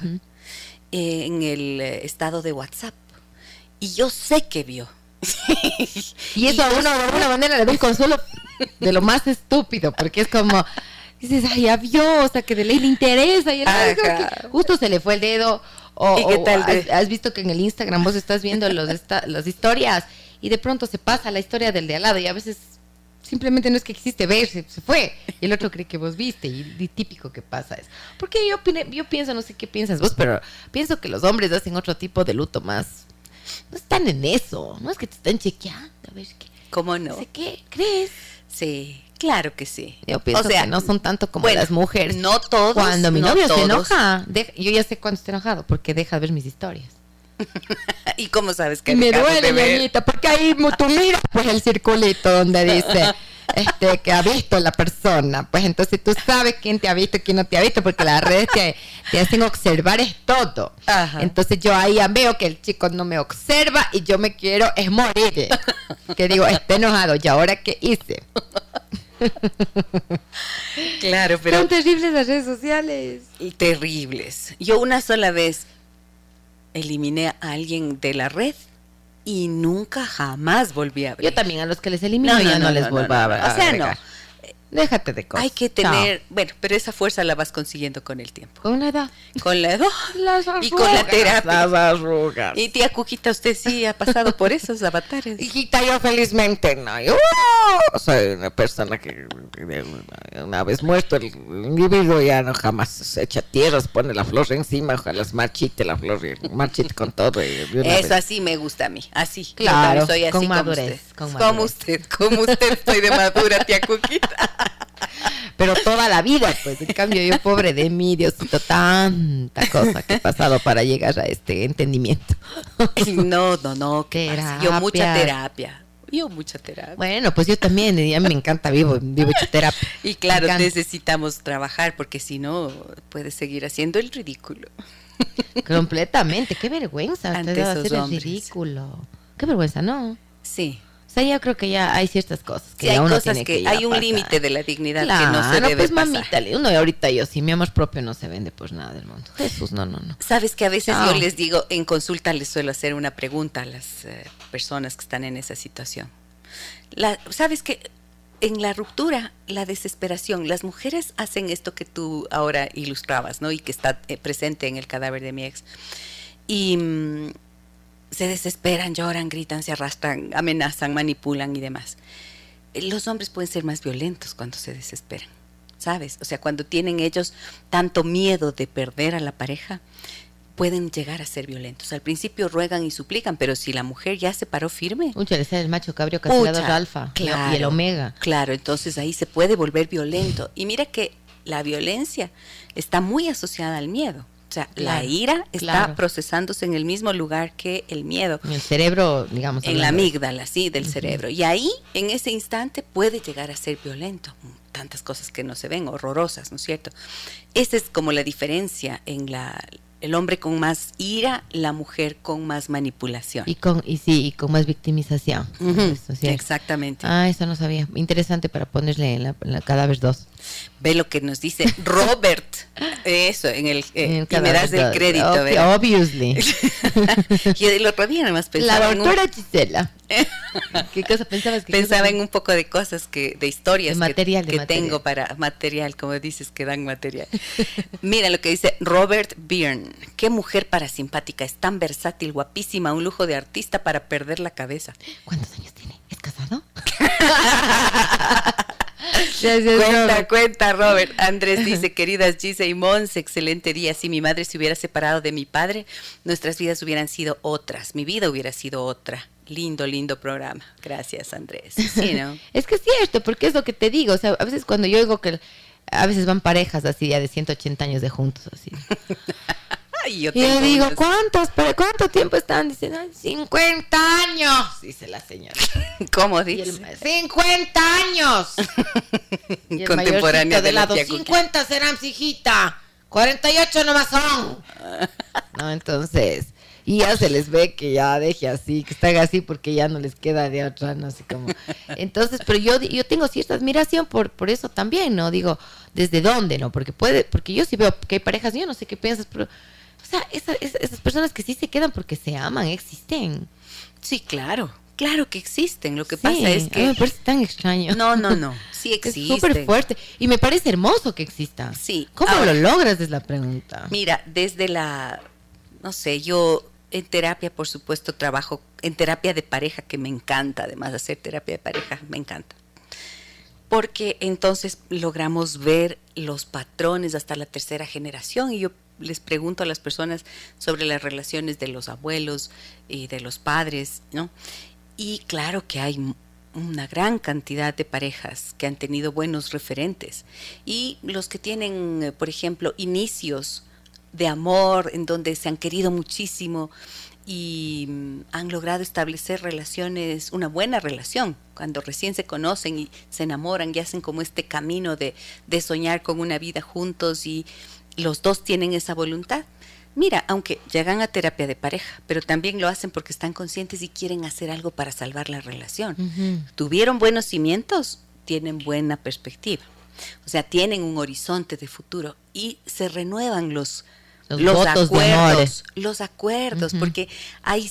eh, en el eh, estado de WhatsApp. Y yo sé que vio. Y eso a uno de alguna manera le da un consuelo de lo más estúpido, porque es como, dices, ay, ya vio, o sea, que de ley le interesa, y era Ajá. que justo se le fue el dedo, o, ¿Y qué tal has, has visto que en el Instagram vos estás viendo los esta- las historias y de pronto se pasa la historia del de al lado y a veces simplemente no es que existe ver, se, se fue, y el otro cree que vos viste, y, y típico que pasa eso. Porque yo, yo pienso, no sé qué piensas vos, pero pienso que los hombres hacen otro tipo de luto más... No están en eso, no es que te están chequeando, a ver qué... ¿Cómo No no? sé qué, ¿crees? Sí, claro que sí. Yo pienso O sea, que no son tanto como bueno, las mujeres. No todos. Cuando mi no novio se enoja, de- yo ya sé cuándo está enojado, porque deja de ver mis historias. ¿Y cómo sabes que me duele, ñañita, porque ahí tú miras pues el circulito donde dice este que ha visto la persona. Pues entonces tú sabes quién te ha visto y quién no te ha visto, porque las redes te, te hacen observar es todo. Ajá. Entonces yo ahí ya veo que el chico no me observa y yo me quiero es morir. Que digo, está enojado, ¿y ahora qué hice? Claro, pero Son terribles las redes sociales. y terribles. Yo una sola vez eliminé a alguien de la red y nunca jamás volví a ver. Yo también a los que les elimino ya no, les vuelvo a ver. O sea, no. Déjate de cosas. Hay que tener, bueno, pero esa fuerza la vas consiguiendo con el tiempo. Con la edad. Con la edad Las y con la arrugas, terapia. Las arrugas. Y tía Cuquita, usted sí ha pasado por esos avatares. Hijita, yo felizmente no. Yo soy una persona que una, vez muerto el individuo ya no jamás se echa tierras, pone la flor encima, ojalá marchite la flor, marchite con todo. y Eso así me gusta a mí, así. Claro, también soy así con como madurez, usted. con Como usted, como usted estoy de madura, tía Cuquita. Pero toda la vida, pues. En cambio, yo, pobre de mí, Diosito, tanta cosa que he pasado para llegar a este entendimiento. No, no, no, ¿qué pasa? Yo mucha Terapia. Yo mucha terapia. Bueno, pues yo también, y a mí me encanta, vivo, vivo hecho terapia. Y claro, necesitamos trabajar porque si no, puedes seguir haciendo el ridículo. Completamente, qué vergüenza. Ante hacer el ridículo. Qué vergüenza, ¿no? Sí. O sea, yo creo que ya hay ciertas cosas que Sí, hay uno cosas tiene que, ya hay un límite de la dignidad Claro, que no se debe pues pasar. mamita, uno y ahorita yo sí, mi amor propio no se vende por nada del mundo. Jesús, no, no, no. Sabes que a veces No. yo les digo, en consulta les suelo hacer una pregunta a las eh, personas que están en esa situación. La, Sabes que en la ruptura, la desesperación, las mujeres hacen esto que tú ahora ilustrabas, ¿no? Y que está eh, presente en el cadáver de mi ex. Y mm, se desesperan, lloran, gritan, se arrastran, amenazan, manipulan y demás. Los hombres pueden ser más violentos cuando se desesperan, ¿sabes? O sea, cuando tienen ellos tanto miedo de perder a la pareja, pueden llegar a ser violentos. Al principio ruegan y suplican, pero si la mujer ya se paró firme, el macho cabrio castigador Pucha, alfa y- y el omega. Claro, entonces ahí se puede volver violento. Y mira que la violencia está muy asociada al miedo. O sea, la ira está claro. procesándose en el mismo lugar que el miedo. En el cerebro, digamos. En la amígdala, sí, del cerebro. Y ahí, en ese instante, puede llegar a ser violento. Tantas cosas que no se ven, horrorosas, ¿no es cierto? Esa es como la diferencia en la el hombre con más ira, la mujer con más manipulación. Y con, y sí, y con más victimización. Ujú, Eso, sí. Exactamente. Ah, eso no sabía. Interesante para ponerle en la, en la cadáver 2. Ve lo que nos dice Robert. Eso, en el, eh, y me das el crédito, Ob- ¿verdad? Obviously. Yo otro día más la pensaba, en, un- doctora Gisela. ¿Qué cosa pensabas que pensaba en un poco de cosas que, de historias De que- material, de que, material. tengo para material, como dices, que dan material. Mira lo que dice Robert Byrne. Qué mujer para simpática, es tan versátil, guapísima, un lujo de artista para perder la cabeza. ¿Cuántos años tiene? ¿Es casado? Cuenta, cuenta, Robert. Andrés dice, queridas Gise y Mons, excelente día. Si mi madre se hubiera separado de mi padre, nuestras vidas hubieran sido otras. Mi vida hubiera sido otra. Lindo, lindo programa. Gracias, Andrés. Sí, ¿no? es que es cierto, porque es lo que te digo. O sea, a veces cuando yo digo que a veces van parejas así ya de 180 años de juntos, así. y yo, digo, ¿cuántos, ¿cuánto tiempo están? Dicen, 50 años, dice la señora. ¿Cómo dice? 50 años. y Contemporánea de, lado, 50 serán, hijita. 48 nomás son. no, entonces, y ya se les ve que ya deje así, que están así porque ya no les queda de otra, no sé cómo. Entonces, pero yo, yo tengo cierta admiración por, por eso también, ¿no? Digo, ¿desde dónde, no? Porque puede, porque yo sí veo que hay parejas, yo no sé qué piensas, pero, o sea, esas personas que sí se quedan porque se aman, existen. Sí, claro. Claro que existen. Lo que pasa es que. me parece tan extraño. No, no, no. Sí existen. Es súper fuerte. Y me parece hermoso que exista. Sí. ¿Cómo lo logras? Es la pregunta. Mira, desde la. No sé, yo en terapia, por supuesto, trabajo en terapia de pareja, que me encanta, además de hacer terapia de pareja, me encanta. Porque entonces logramos ver los patrones hasta la tercera generación y yo les pregunto a las personas sobre las relaciones de los abuelos y de los padres, ¿no? Y claro que hay una gran cantidad de parejas que han tenido buenos referentes y los que tienen, eh, por ejemplo, inicios de amor, en donde se han querido muchísimo y mm, han logrado establecer relaciones, una buena relación, cuando recién se conocen y se enamoran y hacen como este camino de, de soñar con una vida juntos y los dos tienen esa voluntad. Mira, aunque llegan a terapia de pareja, pero también lo hacen porque están conscientes y quieren hacer algo para salvar la relación. Tuvieron buenos cimientos, tienen buena perspectiva. O sea, tienen un horizonte de futuro y se renuevan los, los, acuerdos, los acuerdos, porque hay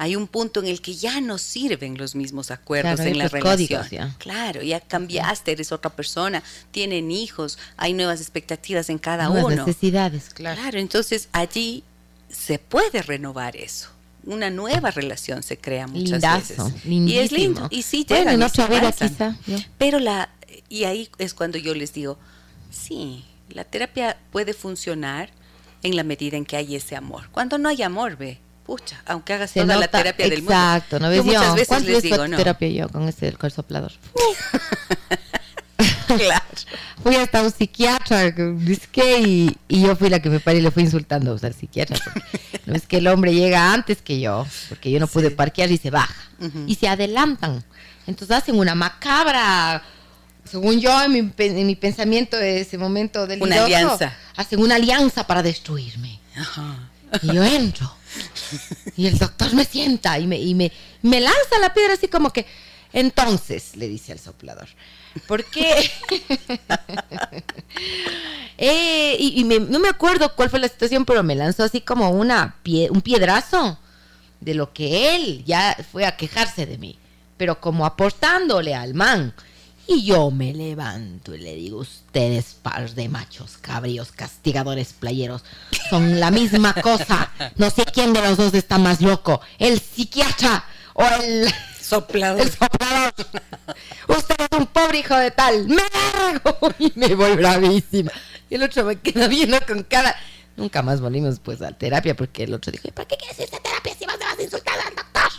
hay un punto en el que ya no sirven los mismos acuerdos en la relación. ya. Claro, ya cambiaste, eres otra persona, tienen hijos, hay nuevas expectativas en cada nuevas uno. necesidades, claro. Claro, entonces allí se puede renovar eso. Una nueva relación se crea muchas veces. Y es lindo. Y sí bueno, vida quizá. Pero la y ahí es cuando yo les digo, sí, la terapia puede funcionar en la medida en que hay ese amor. Cuando no hay amor, ve, pucha, aunque hagas toda la terapia del mundo. Exacto, ¿no ves? Yo muchas veces les digo, no. terapia yo con ese del soplador? claro. Fui hasta un psiquiatra y, y yo fui la que me paré y le fui insultando al psiquiatra. no es que el hombre llega antes que yo, porque yo no pude parquear y se baja. Y se adelantan. Entonces hacen una macabra según yo, en mi, en mi pensamiento de ese momento del Una alianza. Hacen una alianza para destruirme. Y yo entro. Y el doctor me sienta y me, y me, me lanza la piedra así como que, entonces, le dice al soplador, ¿por qué? Eh, y, no me acuerdo cuál fue la situación, pero me lanzó así como una un piedrazo de lo que él ya fue a quejarse de mí, pero como aportándole al man. Y yo me levanto y le digo, ustedes par de machos cabríos, castigadores playeros, son la misma cosa. No sé quién de los dos está más loco, el psiquiatra o el soplador. El soplador. Usted es un pobre hijo de tal. Me largo y me voy bravísima. Y el otro me queda viendo con cara. Nunca más volvimos pues a terapia porque el otro dijo, ¿para qué quieres irse a terapia si vas a insultar al doctor?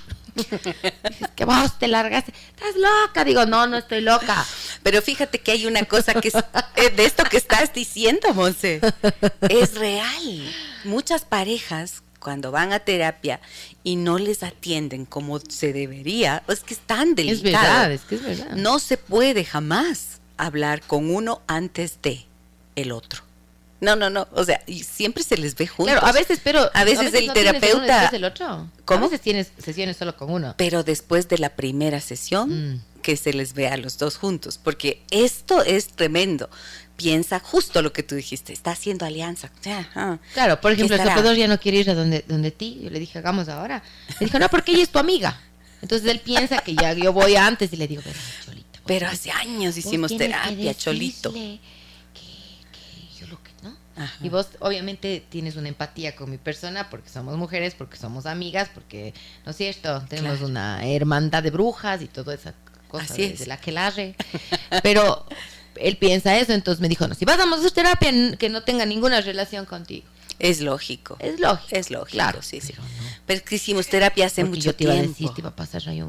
Es que vos te largaste. Estás loca. Digo, no, no estoy loca. Pero fíjate que hay una cosa que es eh, de esto que estás diciendo, Monse. Es real. Muchas parejas cuando van a terapia y no les atienden como se debería, es que están delicados. Es verdad, es que es verdad. No se puede jamás hablar con uno antes de el otro. No, no, no. O sea, y siempre se les ve juntos. Claro, a veces, pero. A veces, el terapeuta. el otro. ¿Cómo? A veces tienes sesiones solo con uno. Pero después de la primera sesión, mm. que se les ve a los dos juntos. Porque esto es tremendo. Piensa justo lo que tú dijiste. Está haciendo alianza. claro, por ejemplo, el tocador ya no quiere ir a donde, donde ti. Yo le dije, hagamos ahora. Le dijo, no, porque ella es tu amiga. Entonces él piensa que ya yo voy antes y le digo, pero Cholito. Pero hace años hicimos terapia, Cholito. Y vos obviamente tienes una empatía con mi persona porque somos mujeres, porque somos amigas, porque, ¿no es cierto? Tenemos una hermandad de brujas y todo eso. cosa de, es. de la que larre. Pero él piensa eso, entonces me dijo, no, si vas a hacer terapia, que no tenga ninguna relación contigo. Es lógico. Es lógico. Es lógico, Claro, sí, sí. pero no. Pero es que hicimos terapia hace Porque mucho yo te iba a tiempo. decir, te iba a pasar ahí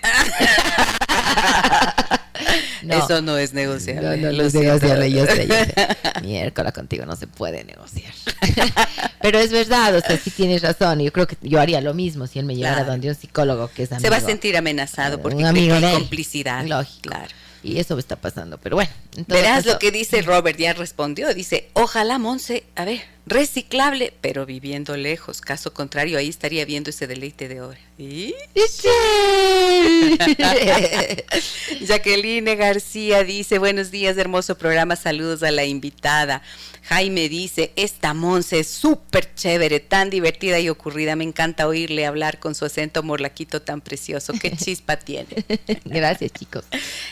un... Eso no es negociable. No, no, no es negociable, yo sé, yo sé. Miércoles contigo no se puede negociar. Pero es verdad, o sea, sí tienes razón. y Yo creo que yo haría lo mismo si él me llevara Claro. donde un psicólogo que es amigo. Se va a sentir amenazado porque un cree que hay complicidad. Lógico. Claro. Y eso está pasando. Pero bueno. Verás caso, lo que dice Robert, ya respondió. Dice, ojalá Monse, a ver, reciclable, pero viviendo lejos. Caso contrario, ahí estaría viendo ese deleite de hora. ¿Y? Jacqueline García dice, buenos días, hermoso programa, saludos a la invitada. Jaime dice, esta Monse es súper chévere, tan divertida y ocurrida, me encanta oírle hablar con su acento morlaquito tan precioso, qué chispa tiene. Gracias, chicos.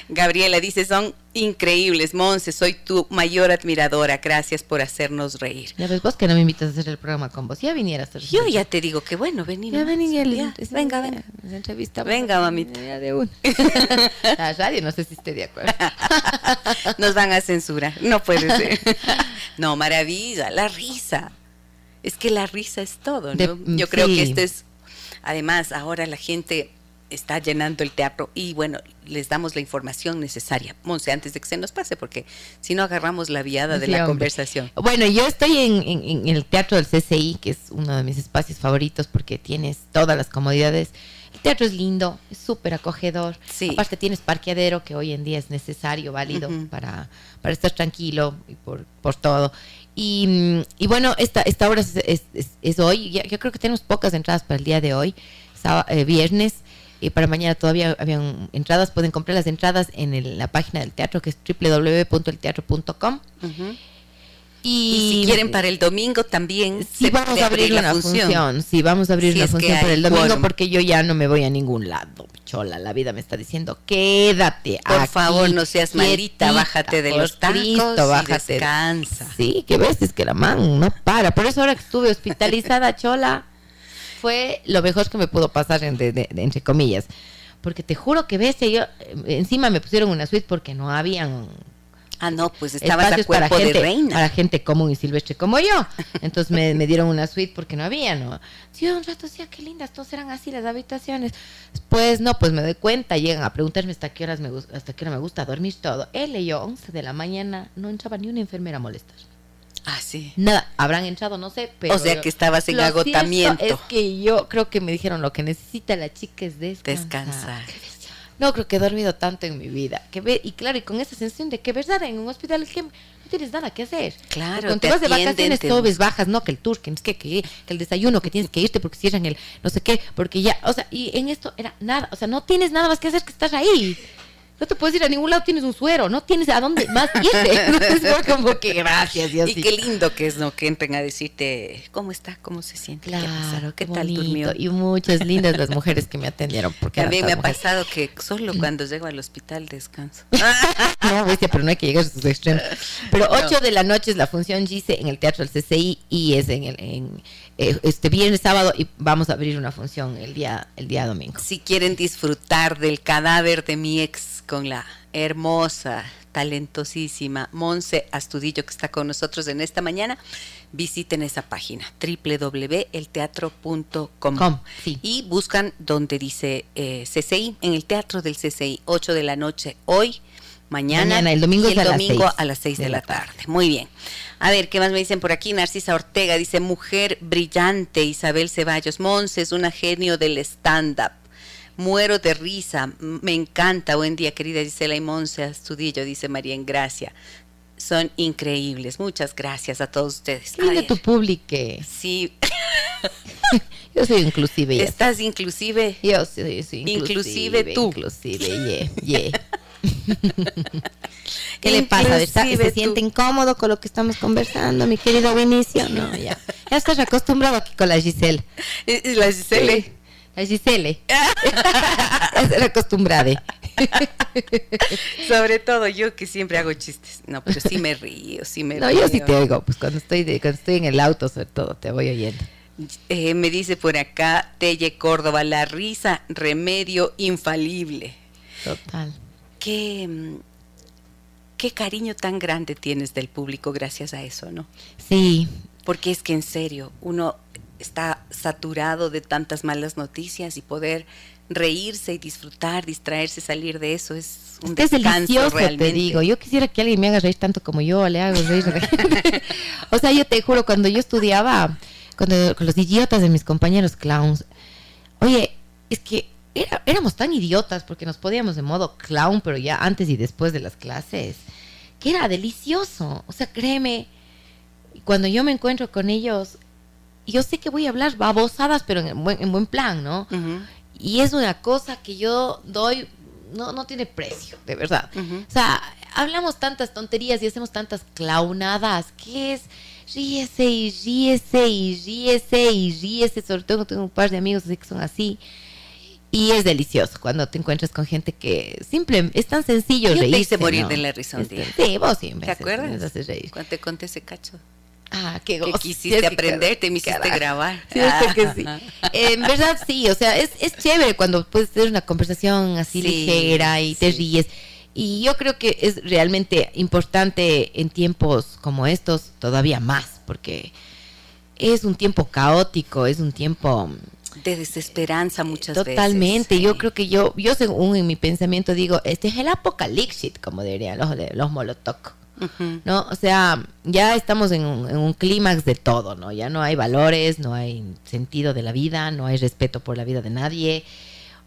Gabriela dice, son increíbles, Monse, soy tu mayor admiradora, gracias por hacernos reír. Ya ves vos que no me invitas a hacer el programa con vos. Ya vinieras a Yo ya te digo que bueno, vení. Ya nomás. ven y Ya, venga, venga. Entrevista. Venga, mamita. Ya de. La radio no sé si esté de acuerdo. Nos van a censurar, no puede ser. No, maravilla, la risa. Es que la risa es todo, ¿no? De- Yo creo sí. que esto es, además, ahora la gente está llenando el teatro y bueno, les damos la información necesaria. Monse, antes de que se nos pase, porque si no agarramos la viada de la hombre. conversación. Bueno, yo estoy en, en- en el teatro del CCI, que es uno de mis espacios favoritos porque tienes todas las comodidades. El teatro es lindo, es súper acogedor. Sí. Aparte tienes parqueadero que hoy en día es necesario, válido para, para estar tranquilo y por, por todo. Y, y bueno, esta, esta hora es, es- es- es hoy. Ya- yo creo que tenemos pocas entradas para el día de hoy, eh, viernes. Y para mañana todavía habían entradas. Pueden comprar las entradas en el- la página del teatro que es www.elteatro.com. Ujú. Y, Y si quieren para el domingo también. Sí, se vamos a abrir la una función. Sí, vamos a abrir Si una función para el domingo quórum. porque yo ya no me voy a ningún lado. Chola, la vida me está diciendo, quédate Por aquí, favor, no seas quietita, bájate de los tacos Cristo, y bájate. descansa. Sí, que ves, es que la man no para. Por eso ahora que estuve hospitalizada, Chola, fue lo mejor que me pudo pasar, de- de- entre comillas. Porque te juro que ves, yo, encima me pusieron una suite porque no habían Ah, no, pues estabas a cuerpo para gente, de reina. para gente común y silvestre como yo. Entonces me, me dieron una suite porque no había, ¿no? Sí, un rato decía, qué lindas, todas eran así las habitaciones. Después, no, pues me doy cuenta, llegan a preguntarme hasta qué horas me hasta qué hora me gusta dormir todo. Él y yo, 11 de la mañana, no entraba ni una enfermera a molestar. Ah, sí. Nada, habrán entrado, no sé, pero... O sea que estabas en agotamiento. es que yo creo que me dijeron lo que necesita la chica es descansar. Descansar. No creo que he dormido tanto en mi vida. Que ve, y claro, y con esa sensación de que verdad en un hospital es que no tienes nada que hacer. Claro, Cuando te vas de vacaciones, te buscan. bajas, no, que el tour, que, qué, que, que el desayuno, que tienes que irte porque cierran el no sé qué, porque ya, o sea, y en esto era nada, o sea, no tienes nada más que hacer que estar ahí. No te puedes ir a ningún lado, tienes un suero, no tienes a dónde más irte. Entonces fue como que gracias, Dios. Y qué lindo que es, ¿no? Que entren a decirte cómo está, cómo se siente, Claro, qué qué tal durmió. Y muchas lindas las mujeres que me atendieron. Porque También me ha mujeres. pasado que solo cuando llego al hospital descanso. No, bestia, pero no hay que llegar a sus extremos. Pero 8 de la noche es la función Gise en el Teatro del CCI y es en el en, eh, este viernes, sábado y vamos a abrir una función el día el día domingo. Si quieren disfrutar del cadáver de mi ex con la hermosa, talentosísima Monse Astudillo que está con nosotros en esta mañana, visiten esa página www.elteatro.com Com, sí. y buscan donde dice eh, CCI, en el Teatro del CCI, 8 de la noche hoy, mañana, Mañana, el domingo y el a las domingo seis a las 6 de, de la tarde. Muy bien. A ver, ¿qué más me dicen por aquí? Narcisa Ortega dice, mujer brillante, Isabel Ceballos Monse es una genio del stand-up. Muero de risa, me encanta. Buen día, querida Gisela y Monse Astudillo, dice María en Gracia. Son increíbles. Muchas gracias a todos ustedes. Lindo tu público. Sí, Yo soy inclusive. estás inclusive Yo soy, soy Inclusive tú. Inclusive, yeah, yeah. ¿Qué le pasa? ¿Está- ¿Se siente incómodo con lo que estamos conversando, mi querido Benicio? No, ya. Ya estás acostumbrado aquí con la Giselle. La Gisele. Sí, La Giselle. ya acostumbrada. Sobre todo yo que siempre hago chistes. No, pero sí me río, sí me No, río. yo sí te oigo. Pues cuando estoy, de- cuando estoy en el auto, sobre todo, te voy oyendo. Eh, me dice por acá Telle Córdoba, la risa, remedio infalible. Total. Qué, mm, qué cariño tan grande tienes del público gracias a eso, ¿no? Sí. Porque es que en serio, uno está saturado de tantas malas noticias y poder reírse y disfrutar, distraerse, salir de eso es un es descanso delicioso, realmente. te digo. Yo quisiera que alguien me haga reír tanto como yo le hago reír. o sea, yo te juro, cuando yo estudiaba cuando, con los idiotas de mis compañeros clowns, oye, es que era- éramos tan idiotas porque nos podíamos de modo clown, pero ya antes y después de las clases, que era delicioso. O sea, créeme, cuando yo me encuentro con ellos, yo sé que voy a hablar babosadas, pero en buen, en buen plan, ¿no? Y es una cosa que yo doy, no, no tiene precio, de verdad. O sea, hablamos tantas tonterías y hacemos tantas clownadas que es ríese y ríese y ríese y ríese. Sobre todo tengo un par de amigos así que son así. Y es delicioso cuando te encuentras con gente que simple, es tan sencillo Yo te hice morir ¿no? de la risa un día. Sí, vos sí me ¿Te haces- acuerdas? me haces reír. Cuando te conté ese cacho. Ah, qué Que gozo. quisiste Es que aprender, te me hiciste carajo. grabar. Sí, que sí. En verdad sí, o sea, es, es chévere cuando puedes tener una conversación así Sí, ligera y te sí. ríes. Y yo creo que es realmente importante en tiempos como estos todavía más, porque es un tiempo caótico, es un tiempo De desesperanza muchas totalmente. veces. Yo sí. creo que yo, yo según en mi pensamiento digo, este es el apocalipsis, como dirían los, los molotov. ¿no? O sea, ya estamos en un, en un clímax de todo, ¿no? Ya no hay valores, no hay sentido de la vida, no hay respeto por la vida de nadie.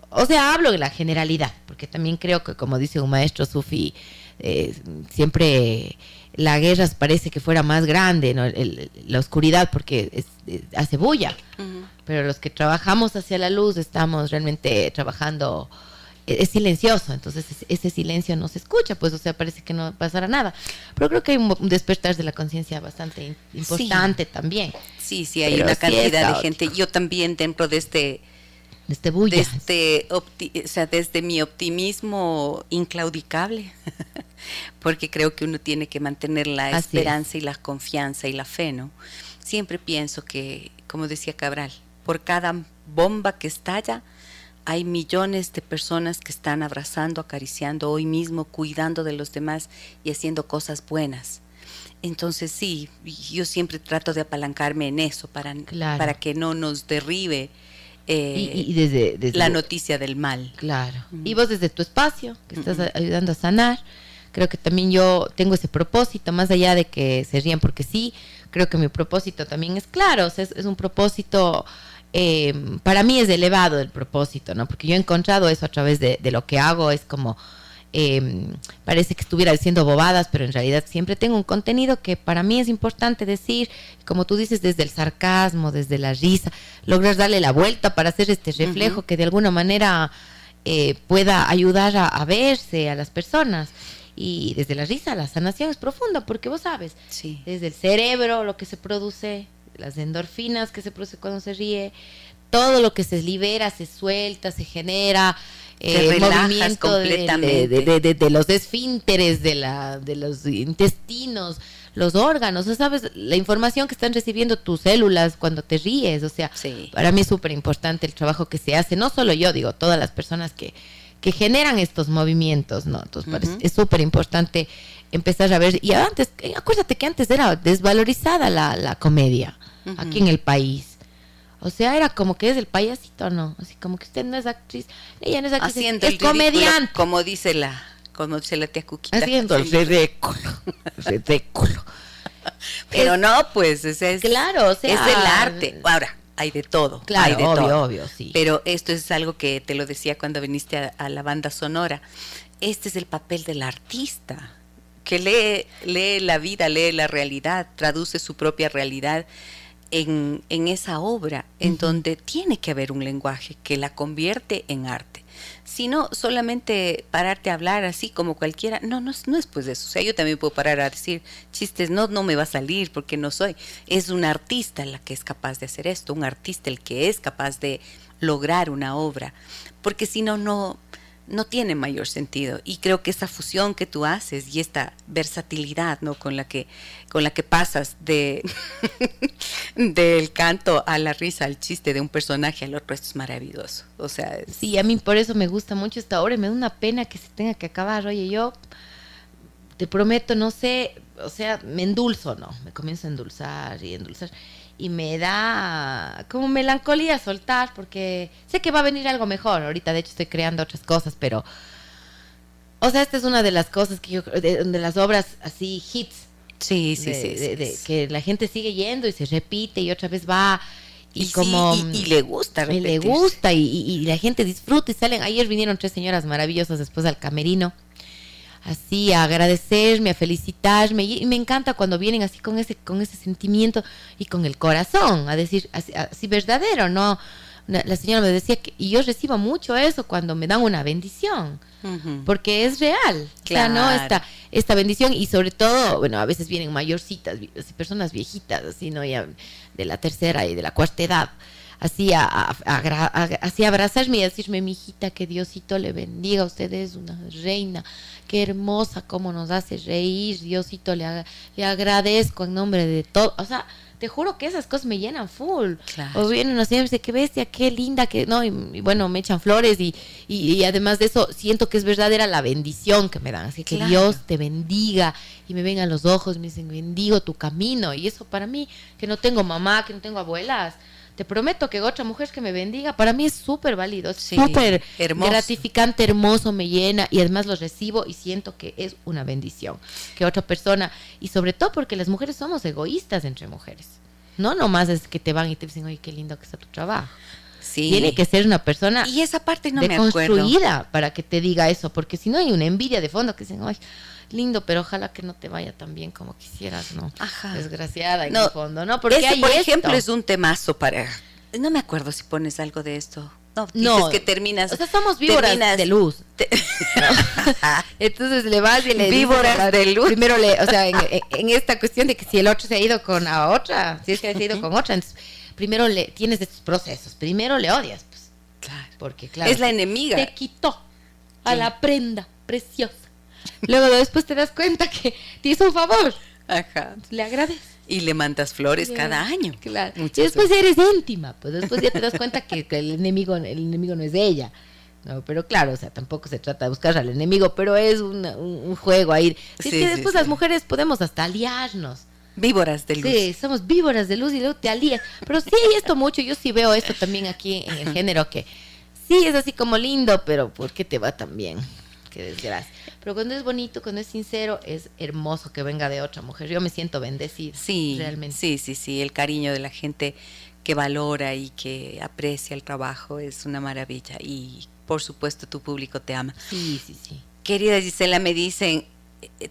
O sea, hablo de la generalidad, porque también creo que, como dice un maestro sufi, eh, siempre la guerra parece que fuera más grande, ¿no? El- el- la oscuridad, porque es- es- hace bulla. Pero los que trabajamos hacia la luz estamos realmente trabajando, e- es silencioso, entonces es- ese silencio no se escucha, pues o sea, parece que no pasará nada. Pero creo que hay un despertar de la conciencia bastante importante también, Sí, sí, hay Pero una sí cantidad de gente. Yo también dentro de este, desde, o sea, desde mi optimismo inclaudicable, porque creo que uno tiene que mantener la Así es. esperanza y la confianza y la fe, ¿no? Siempre pienso que, como decía Cabral, por cada bomba que estalla, hay millones de personas que están abrazando, acariciando hoy mismo, cuidando de los demás y haciendo cosas buenas. Entonces sí, yo siempre trato de apalancarme en eso para, Claro. para que no nos derribe eh, y, desde, desde la noticia del mal. Claro. Y vos desde tu espacio, que estás ayudando a sanar, creo que también yo tengo ese propósito, más allá de que se rían porque sí, creo que mi propósito también es claro, o sea, es, es un propósito, eh, para mí es elevado el propósito, ¿no? Porque yo he encontrado eso a través de, de lo que hago, es como, eh, parece que estuviera diciendo bobadas, pero en realidad siempre tengo un contenido que para mí es importante decir, como tú dices, desde el sarcasmo, desde la risa, lograr darle la vuelta para hacer este reflejo que de alguna manera eh, pueda ayudar a, a verse a las personas. Y desde la risa la sanación es profunda, porque vos sabes, Sí. desde el cerebro lo que se produce, las endorfinas que se produce cuando se ríe, todo lo que se libera, se suelta, se genera, eh, movimiento de- de, de- los esfínteres, de, la, de los intestinos, los órganos, o sabes, la información que están recibiendo tus células cuando te ríes, o sea, Sí. para mí es súper importante el trabajo que se hace, no solo yo, digo, todas las personas que, que generan estos movimientos, ¿no? Entonces, es súper importante empezar a ver, y antes, eh, acuérdate que antes era desvalorizada la, la comedia aquí en el país. O sea, era como que es el payasito, ¿no? Así como que usted no es actriz, ella no es actriz, Haciendo es el comediante. como dice la, como dice la tía Cuquita. Haciendo el ridículo, ridículo. Pero Es- no, pues, es, es, Claro, o sea- es el arte. Ahora, hay de todo. Claro, hay de obvio, todo. obvio, sí. Pero esto es algo que te lo decía cuando viniste a, a la banda sonora. Este es el papel del artista, que lee, lee la vida, lee la realidad, traduce su propia realidad en, en esa obra, en donde tiene que haber un lenguaje que la convierte en arte. Si no, solamente pararte a hablar así como cualquiera, no, no, es- no es pues eso. O sea, yo también puedo parar a decir chistes, no, no me va a salir porque no soy. Es un artista la que es capaz de hacer esto, un artista el que es capaz de lograr una obra. Porque si no, no, no tiene mayor sentido. Y creo que esa fusión que tú haces y esta versatilidad, ¿no? Con la que, con la que pasas de del canto a la risa, al chiste de un personaje al otro, esto es maravilloso. O sea, sí, a mí por eso me gusta mucho esta obra y me da una pena que se tenga que acabar. Oye, yo te prometo, no sé, o sea, me endulzo, ¿no? Me comienzo a endulzar y endulzar y me da como melancolía soltar porque sé que va a venir algo mejor. Ahorita de hecho estoy creando otras cosas, pero o sea, esta es una de las cosas que yo de, de las obras así hits. Sí, sí, sí, de, que la gente sigue yendo y se repite y otra vez va y, como y, le gusta y le gusta y, y, la gente disfruta y salen ayer vinieron tres señoras maravillosas después al camerino así a agradecerme, a felicitarme. Y, me encanta cuando vienen así con ese, con ese sentimiento y con el corazón, a decir así, verdadero, ¿no? La señora me decía que, y yo recibo mucho eso cuando me dan una bendición, porque es real, claro. ¿no? Esta, esta bendición y sobre todo, bueno, a veces vienen mayorcitas, personas viejitas, así, ¿no? Ya de la tercera y de la cuarta edad, así a, así abrazarme y decirme, mi hijita, que Diosito le bendiga, usted es una reina, qué hermosa, cómo nos hace reír, Diosito, le, le agradezco en nombre de todo, o sea, te juro que esas cosas me llenan full. O vienen señores y dicen, qué bestia, qué linda, que no, y, bueno, me echan flores y, y, además de eso siento que es verdadera la bendición que me dan. Así que Dios te bendiga y me vengan los ojos, me dicen, bendigo tu camino. Y eso para mí, que no tengo mamá, que no tengo abuelas, te prometo que otra mujer que me bendiga, para mí es súper válido, súper gratificante, hermoso, me llena y además lo recibo y siento que es una bendición que otra persona, y sobre todo porque las mujeres somos egoístas entre mujeres, no nomás es que te van y te dicen, oye, qué lindo que está tu trabajo. Sí. Tiene que ser una persona y esa parte no deconstruida para que te diga eso, porque si no hay una envidia de fondo que dicen, oye, lindo, pero ojalá que no te vaya tan bien como quisieras, ¿no? Ajá. Desgraciada en el fondo, ¿no? Porque este, por ejemplo, es un temazo para... No me acuerdo si pones algo de esto. No, no que terminas. O sea, somos víboras de luz. Entonces le vas y le víboras de luz. Primero le, o sea, en, esta cuestión de que si el otro se ha ido con a otra, si es que se ha ido con otra, entonces primero le tienes estos procesos. Primero le odias, pues. Claro. Porque claro. Es la enemiga. Te quitó a la prenda preciosa Luego después te das cuenta que te hizo un favor. Ajá. Le agradeces. Y le mandas flores cada año. Claro. y después eres íntima, pues después ya te das cuenta que, el enemigo, el enemigo no es de ella. No, pero claro, o sea, tampoco se trata de buscar al enemigo, pero es un, juego ahí. Sí, que después las mujeres podemos hasta aliarnos. Víboras de luz. Sí, somos víboras de luz y luego te alías. Pero sí hay esto mucho, yo sí veo esto también aquí en el género que sí es así como lindo, pero ¿por qué te va tan bien? Qué desgracia. Pero cuando es bonito, cuando es sincero, es hermoso que venga de otra mujer. Yo me siento bendecida. Sí, realmente. Sí, sí, sí. El cariño de la gente que valora y que aprecia el trabajo es una maravilla. Y por supuesto tu público te ama. Sí, sí, sí. Querida Gisela, me dicen,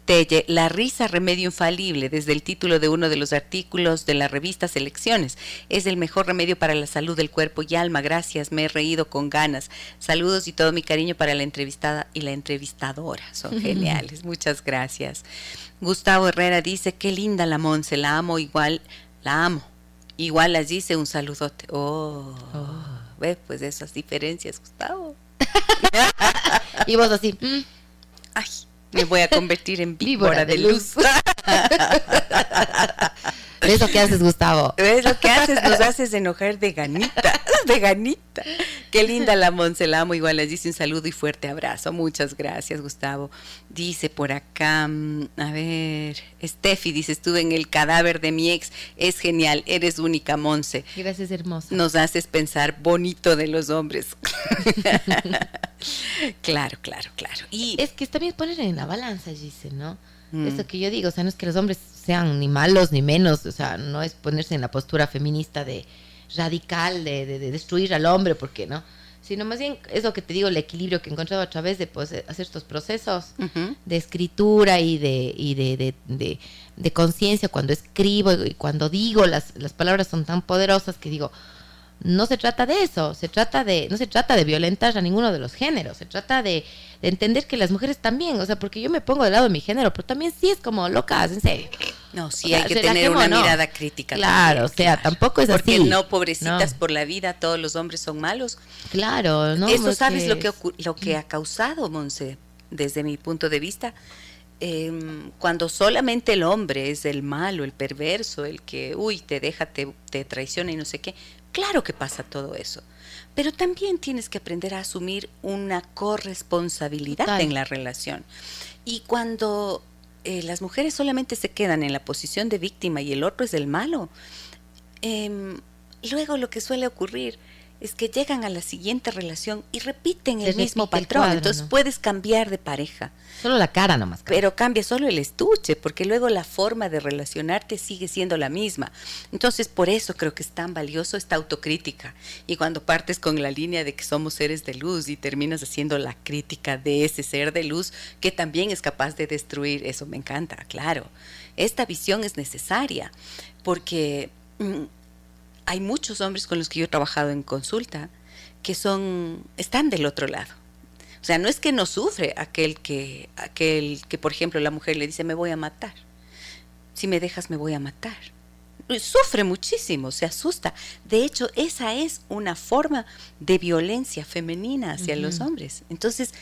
Telle, la risa remedio infalible, desde el título de uno de los artículos de la revista Selecciones. Es el mejor remedio para la salud del cuerpo y alma. Gracias, me he reído con ganas. Saludos y todo mi cariño para la entrevistada y la entrevistadora. Son geniales. Muchas gracias. Gustavo Herrera dice, qué linda la Monse, la amo igual, la amo. Igual las dice un saludote. Oh, oh. ¿ves? Pues esas diferencias, Gustavo. y vos así. Mm. Ay. Me voy a convertir en víbora, de, luz. ¿Ves lo que haces, Gustavo? ¿Ves lo que haces? Nos haces enojar de ganita, de ganita. Qué linda la Monselamo, igual les dice un saludo y fuerte abrazo. Muchas gracias, Gustavo. Dice por acá, mm, a ver, Steffi dice, estuve en el cadáver de mi ex, es genial, eres única, Monse. Gracias, hermosa. Nos haces pensar bonito de los hombres. claro, claro, claro. Y es que también poner en la balanza, dice, ¿no? Mm. Eso que yo digo, o sea, no es que los hombres sean ni malos ni menos, o sea, no es ponerse en la postura feminista de radical, de, de, destruir al hombre, porque no, sino más bien eso que te digo, el equilibrio que he encontrado a través de pues, hacer estos procesos de escritura y de, y de, de, de conciencia cuando escribo y cuando digo, las, las palabras son tan poderosas que digo, no se trata de eso, se trata de, no se trata de violentar a ninguno de los géneros, se trata de, de entender que las mujeres también, o sea, porque yo me pongo del lado de mi género, pero también sí es como locas, en serio. No, sí O sea, hay que ¿será tener una no? mirada crítica. Claro, también, o sea, claro. tampoco es Porque así. no, pobrecitas No. por la vida, todos los hombres son malos. Claro, ¿no? Eso sabes lo que, lo que ha causado, Monse, desde mi punto de vista. Em, cuando solamente el hombre es el malo, el perverso, el que, uy, te deja, te, te traiciona y no sé qué, claro que pasa todo eso. Pero también tienes que aprender a asumir una corresponsabilidad Total. en la relación. Y cuando eh, las mujeres solamente se quedan en la posición de víctima y el otro es el malo, em, luego lo que suele ocurrir es que llegan a la siguiente relación y repiten el mismo repite el patrón. cuadro, Entonces ¿no? puedes cambiar de pareja, Solo la cara nomás. pero cambia solo el estuche, porque luego la forma de relacionarte sigue siendo la misma. Entonces por eso creo que es tan valioso esta autocrítica. Y cuando partes con la línea de que somos seres de luz y terminas haciendo la crítica de ese ser de luz que también es capaz de destruir, eso me encanta, claro. Esta visión es necesaria, porque... mm, hay muchos hombres con los que yo he trabajado en consulta que son están del otro lado. O sea, no es que no sufre aquel que aquel que por ejemplo la mujer le dice me voy a matar. Si me dejas me voy a matar. Sufre muchísimo, se asusta. De hecho, esa es una forma de violencia femenina hacia los hombres. Entonces,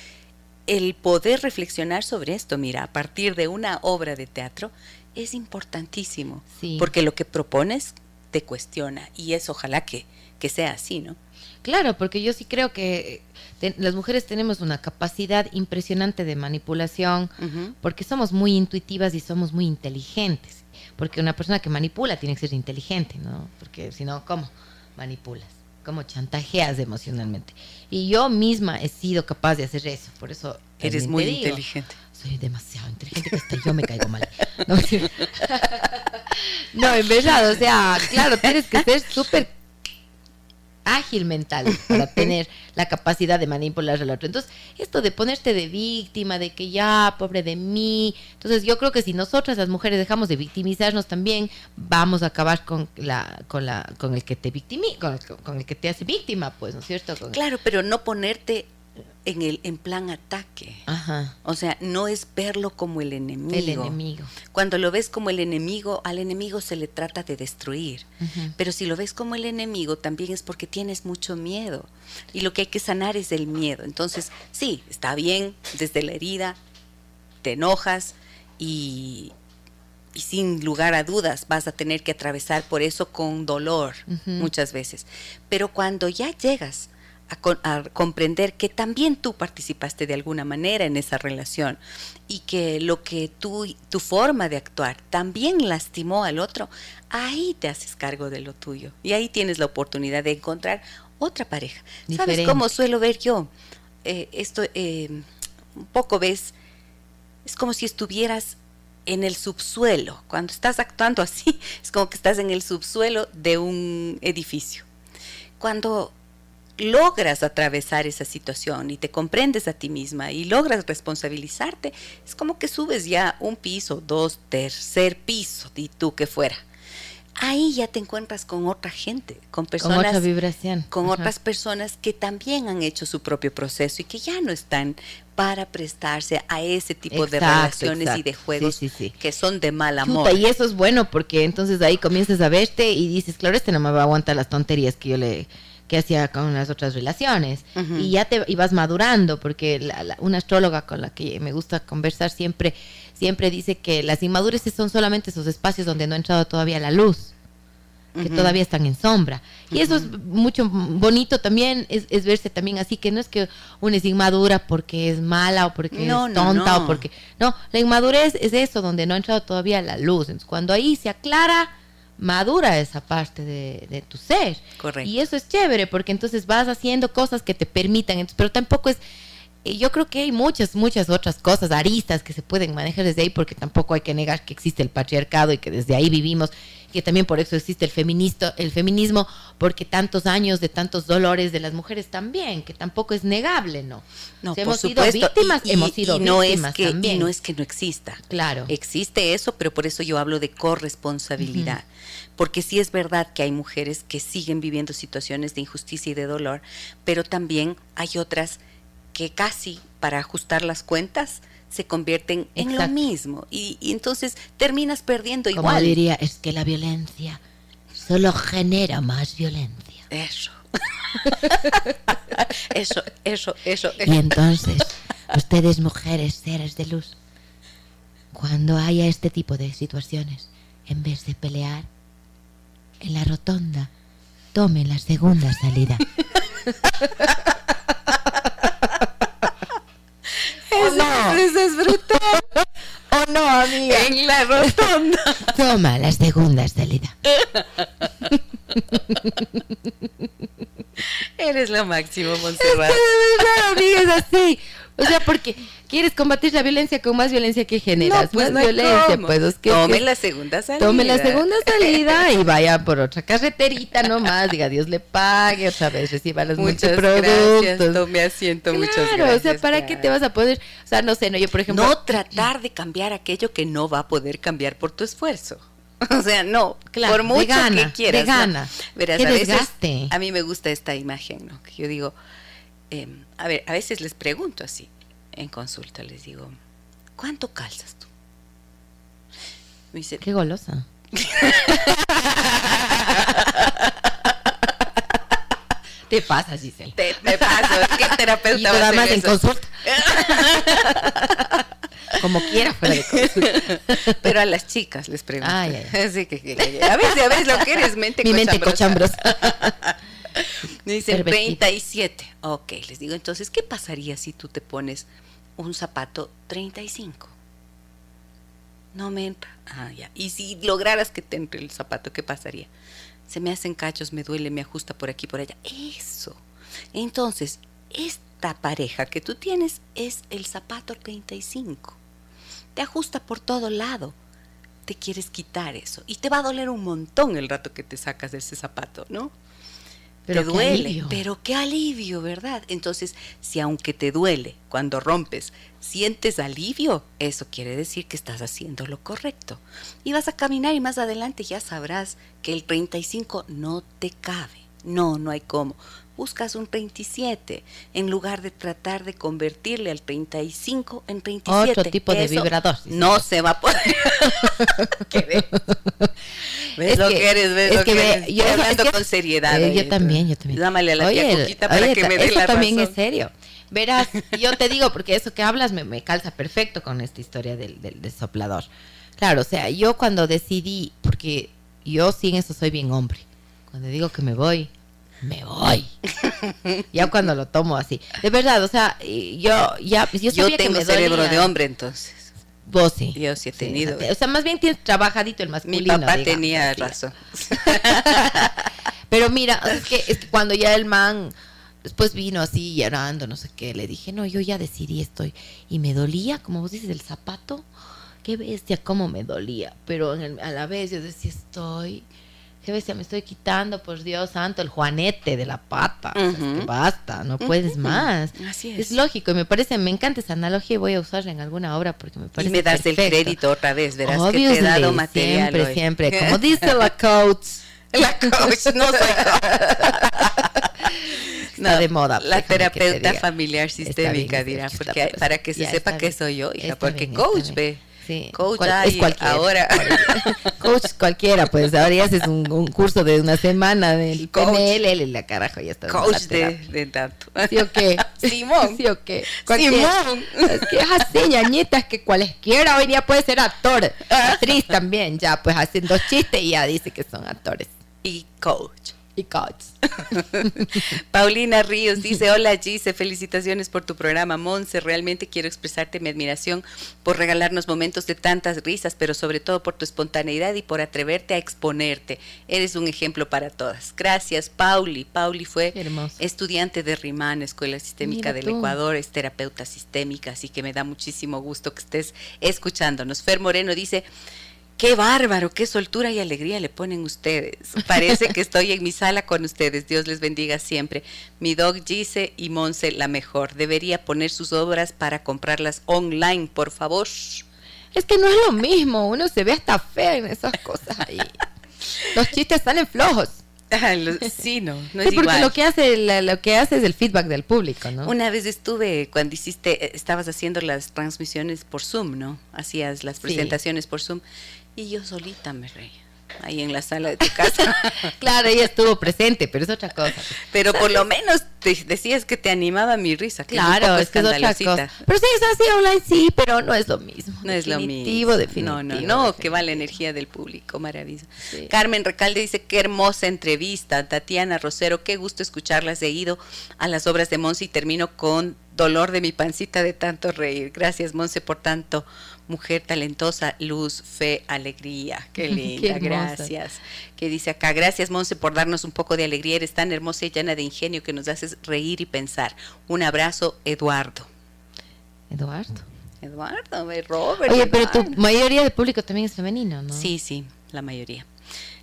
el poder reflexionar sobre esto, mira, a partir de una obra de teatro, es importantísimo. Sí. Porque lo que propones te cuestiona. Y es ojalá que, que sea así, ¿no? Claro, porque yo sí creo que te- las mujeres tenemos una capacidad impresionante de manipulación, porque somos muy intuitivas y somos muy inteligentes. Porque una persona que manipula tiene que ser inteligente, ¿no? Porque si no, ¿cómo manipulas? ¿Cómo chantajeas emocionalmente? Y yo misma he sido capaz de hacer eso, por eso... Eres muy digo, inteligente. Soy demasiado inteligente que hasta yo me caigo mal. No. No, en verdad, o sea, claro, tienes que ser súper ágil mental para tener la capacidad de manipular al otro. Entonces, esto de ponerte de víctima, de que ya, pobre de mí. Entonces, yo creo que si nosotras las mujeres dejamos de victimizarnos también, vamos a acabar con la con la con el que te victimi, con el, con el que te hace víctima, pues, ¿no es cierto? Con- Claro, pero no ponerte en el en plan ataque. Ajá. O sea, no es verlo como el enemigo. El enemigo. Cuando lo ves como el enemigo, al enemigo se le trata de destruir. Pero si lo ves como el enemigo, también es porque tienes mucho miedo. Y lo que hay que sanar es el miedo. Entonces, sí, está bien, desde la herida, te enojas y, y sin lugar a dudas vas a tener que atravesar por eso con dolor muchas veces. Pero cuando ya llegas a, comprender que también tú participaste de alguna manera en esa relación y que lo que tú, tu forma de actuar también lastimó al otro, ahí te haces cargo de lo tuyo y ahí tienes la oportunidad de encontrar otra pareja. ¿Sabes cómo suelo ver yo? Eh, esto eh, un poco ves, es como si estuvieras en el subsuelo. Cuando estás actuando así, es como que estás en el subsuelo de un edificio. Cuando logras atravesar esa situación y te comprendes a ti misma y logras responsabilizarte, es como que subes ya un piso, dos, tercer piso, di tú que fuera. Ahí ya te encuentras con otra gente, con Con personas otra vibración. con Ajá. otras personas que también han hecho su propio proceso y que ya no están para prestarse a ese tipo de Exacto, relaciones y de juegos Sí, sí, sí. que son de mal Chuta, amor. y eso es bueno porque entonces ahí comienzas a verte y dices, claro, este no me va a aguantar las tonterías que yo le que hacía con las otras relaciones Ujú. y ya te ibas madurando porque la- la- una astróloga con la que me gusta conversar siempre siempre dice que las inmadureces son solamente esos espacios donde no ha entrado todavía la luz que Ujú. todavía están en sombra. Y eso es mucho bonito también, es, es verse también así, que no es que una es inmadura porque es mala o porque No, es no, tonta no. o porque... No, la inmadurez es eso, donde no ha entrado todavía la luz. Entonces, cuando ahí se aclara, madura esa parte de, de tu ser. Correcto. Y eso es chévere, porque entonces vas haciendo cosas que te permitan, entonces, pero tampoco es yo creo que hay muchas, muchas otras cosas, aristas que se pueden manejar desde ahí, porque tampoco hay que negar que existe el patriarcado y que desde ahí vivimos, que también por eso existe el, feminista, el feminismo, porque tantos años de tantos dolores de las mujeres también, que tampoco es negable, ¿no? No, Si por hemos sido víctimas, y, hemos sido y no víctimas es que, también. Y no es que no exista. Claro. Existe eso, pero por eso yo hablo de corresponsabilidad. Porque sí es verdad que hay mujeres que siguen viviendo situaciones de injusticia y de dolor, pero también hay otras que casi para ajustar las cuentas se convierten en lo mismo. Y, y entonces terminas perdiendo Como igual. diría, es que la violencia solo genera más violencia. Eso. eso, eso, eso. Y entonces, ustedes mujeres, seres de luz, cuando haya este tipo de situaciones, en vez de pelear en la rotonda, tomen la segunda salida. ¿O no? Eso es brutal. ¿O no, amiga? En la rotonda. Toma la segunda salida. Eres lo máximo, Montserrat. verdad, amiga, es así. O sea, porque quieres combatir la violencia con más violencia que generas. pues más no violencia, cómo. pues. es que- Tome que- la segunda salida. Tome la segunda salida y vaya por otra carreterita nomás. Diga, Dios le pague otra vez, reciba los Muchas multiproductos. gracias. Tome asiento, muchas Claro, gracias. o sea, ¿para qué te vas a poder? O sea, no sé, no, yo por ejemplo. No tratar de cambiar aquello que no va a poder cambiar por tu esfuerzo. O sea, no, Claro, por mucho gana, que quieras. de ¿no? gana. Verás, Qué a veces desgaste. a mí me gusta esta imagen, ¿no? Que yo digo, eh, a ver, a veces les pregunto así en consulta, les digo, ¿cuánto calzas tú? Me dice, Qué golosa. Te pasa, Giselle. te, te paso, ¿qué Y terapeuta a nada más en consulta. Como quiera fuera de consulta. Pero a las chicas les pregunto. Ay, ay, Así que, que- que- a ver, a ver lo que eres, mente Mi mente cochambrosa. cochambrosa. Me dicen Pervertida. 37. Ok, les digo, entonces, ¿qué pasaría si tú te pones un zapato 35? No me entra. Ah, ya. Y si lograras que te entre el zapato, ¿qué pasaría? Se me hacen cachos, me duele, me ajusta por aquí, por allá. Eso. Entonces, esta pareja que tú tienes es el zapato 35. Te ajusta por todo lado. Te quieres quitar eso. Y te va a doler un montón el rato que te sacas de ese zapato, ¿no? Pero te duele, alivio. pero qué alivio, ¿verdad? Entonces, si aunque te duele cuando rompes, sientes alivio, eso quiere decir que estás haciendo lo correcto. Y vas a caminar y más adelante ya sabrás que el 35 no te cabe. No, no hay cómo. Buscas un 37 en lugar de tratar de convertirle al 35 en 37. Otro tipo de vibrador, sí, No se va a poder. ¿Qué ves? ¿Ves Es lo que- que eres? ¿Ves es lo que que eres? yo- es hablando que- con seriedad. Eh, yo también, yo también. Llámale a la tía Oye, Coquita para oye, que me dé eso la también razón. es serio. Verás, yo te digo, porque eso que hablas me, me calza perfecto con esta historia del, del, del soplador. Claro, o sea, yo cuando decidí, porque yo sí en eso soy bien hombre, cuando digo que me voy, me voy. ya cuando lo tomo así. De verdad, o sea, yo ya, yo Yo sabía que tengo me cerebro dolía. de hombre, entonces. Vos sí. Yo sí he tenido. o sea, o sea, más bien tienes trabajadito el Mi masculino. papá digamos, tenía así. razón. Pero mira, es que, es que cuando ya el man después vino así llorando, no sé qué, le dije, no, yo ya decidí estoy. Y me dolía, como vos dices, el zapato. Qué bestia, cómo me dolía. Pero en el- a la vez yo decía, estoy. Qué bestia, me estoy quitando, por Dios santo, el juanete de la pata. O sea, es que Ujú. basta, no puedes más. Así Es es. lógico y me parece, me encanta esa analogía y voy a usarla en alguna obra porque me Y parece me das el crédito otra vez, verás que te he dado material Siempre, hoy. siempre. Como dice la coach. La coach, no soy Está de moda, La te terapeuta familiar sistémica dirá, porque para que se sepa que soy yo, hija, porque bien, coach ve. Sí. Coach Cual- hay es cualquiera. ahora. Coach cualquiera, pues ahora ya haces un, un curso de una semana del Coach. PNL, la carajo, ya está. Coach de, de tanto. ¿Sí o qué? Simón. ¿Sí o qué? Simón. Es que es así, ñañitas, que cualesquiera hoy día puede ser actor. Actriz también, ya, pues hacen dos chistes y ya dice que son actores. Y coach. Y coach. Paulina Ríos dice, hola Gise, felicitaciones por tu programa. Monse, realmente quiero expresarte mi admiración por regalarnos momentos de tantas risas, pero sobre todo por tu espontaneidad y por atreverte a exponerte. Eres un ejemplo para todas. Gracias, Pauli. Pauli fue estudiante de RIMAN, Escuela Sistémica del Ecuador, es terapeuta sistémica, así que me da muchísimo gusto que estés escuchándonos. Fer Moreno dice, Qué bárbaro, qué soltura y alegría le ponen ustedes. Parece que estoy en mi sala con ustedes. Dios les bendiga siempre. Mi dog Gise y Monse la mejor. Debería poner sus obras para comprarlas online, por favor. Es que no es lo mismo. Uno se ve hasta fea en esas cosas ahí. Los chistes salen flojos. Ah, sí, no, no es porque lo que hace lo que hace es el feedback del público, ¿no? Una vez estuve cuando hiciste eh, estabas haciendo las transmisiones por Zoom, ¿no? Hacías las presentaciones por Zoom y yo solita me reí ahí en la sala de tu casa. claro, ella estuvo presente, pero es otra cosa. Pero por lo menos te decías que te animaba mi risa. claro, es, que es otra cosa. Pero sí, es así online, sí, pero no es lo mismo. No es lo mismo. Definitivo, no, no, no, que va la energía del público, maravilloso. Carmen Recalde dice, qué hermosa entrevista. Tatiana Rosero, qué gusto escucharla seguido a las obras de Monse y termino con dolor de mi pancita de tanto reír. Gracias, Monse, por tanto mujer talentosa, luz, fe, alegría. Qué linda, gracias. Que dice acá, gracias Monse por darnos un poco de alegría, eres tan hermosa y llena de ingenio que nos haces reír y pensar. Un abrazo, Eduardo. Eduardo. Eduardo, Robert. Oye, pero tu mayoría de público también es femenino, ¿no? Sí, sí, la mayoría.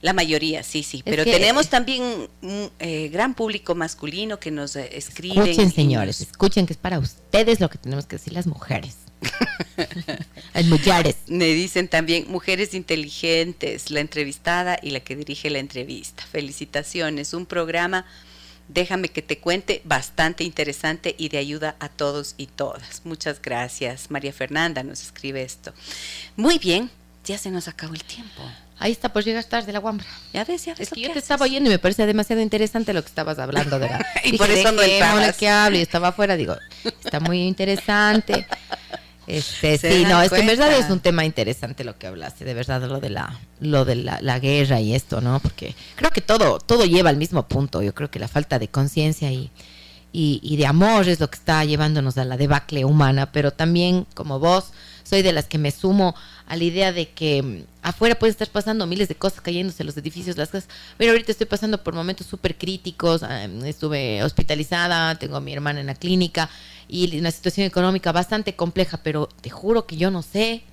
La mayoría, sí, sí. pero tenemos también un eh, gran público masculino que nos eh, escribe. Escuchen, señores, escuchen que es para ustedes lo que tenemos que decir las mujeres. Las mujeres. Me dicen también mujeres inteligentes, la entrevistada y la que dirige la entrevista. Felicitaciones, un programa, déjame que te cuente, bastante interesante y de ayuda a todos y todas. Muchas gracias. María Fernanda nos escribe esto. Muy bien, ya se nos acabó el tiempo. Ahí está, pues llegas tarde la guambra. Ya ves, ya Es que yo te estaba oyendo y me parece demasiado interesante lo que estabas hablando de la... y por eso no que hablo y estaba afuera, digo, está muy interesante. Este, sí, no, es que en verdad es un tema interesante lo que hablaste, de verdad lo de la lo de la, guerra y esto, ¿no? Porque creo que todo todo lleva al mismo punto. Yo creo que la falta de conciencia y, y, de amor es lo que está llevándonos a la debacle humana, pero también como vos soy de las que me sumo a la idea de que mm, afuera puede estar pasando miles de cosas cayéndose los edificios, las casas. Pero ahorita estoy pasando por momentos súper críticos, ah, estuve hospitalizada, tengo a mi hermana en la clínica y una situación económica bastante compleja, pero te juro que yo no sé.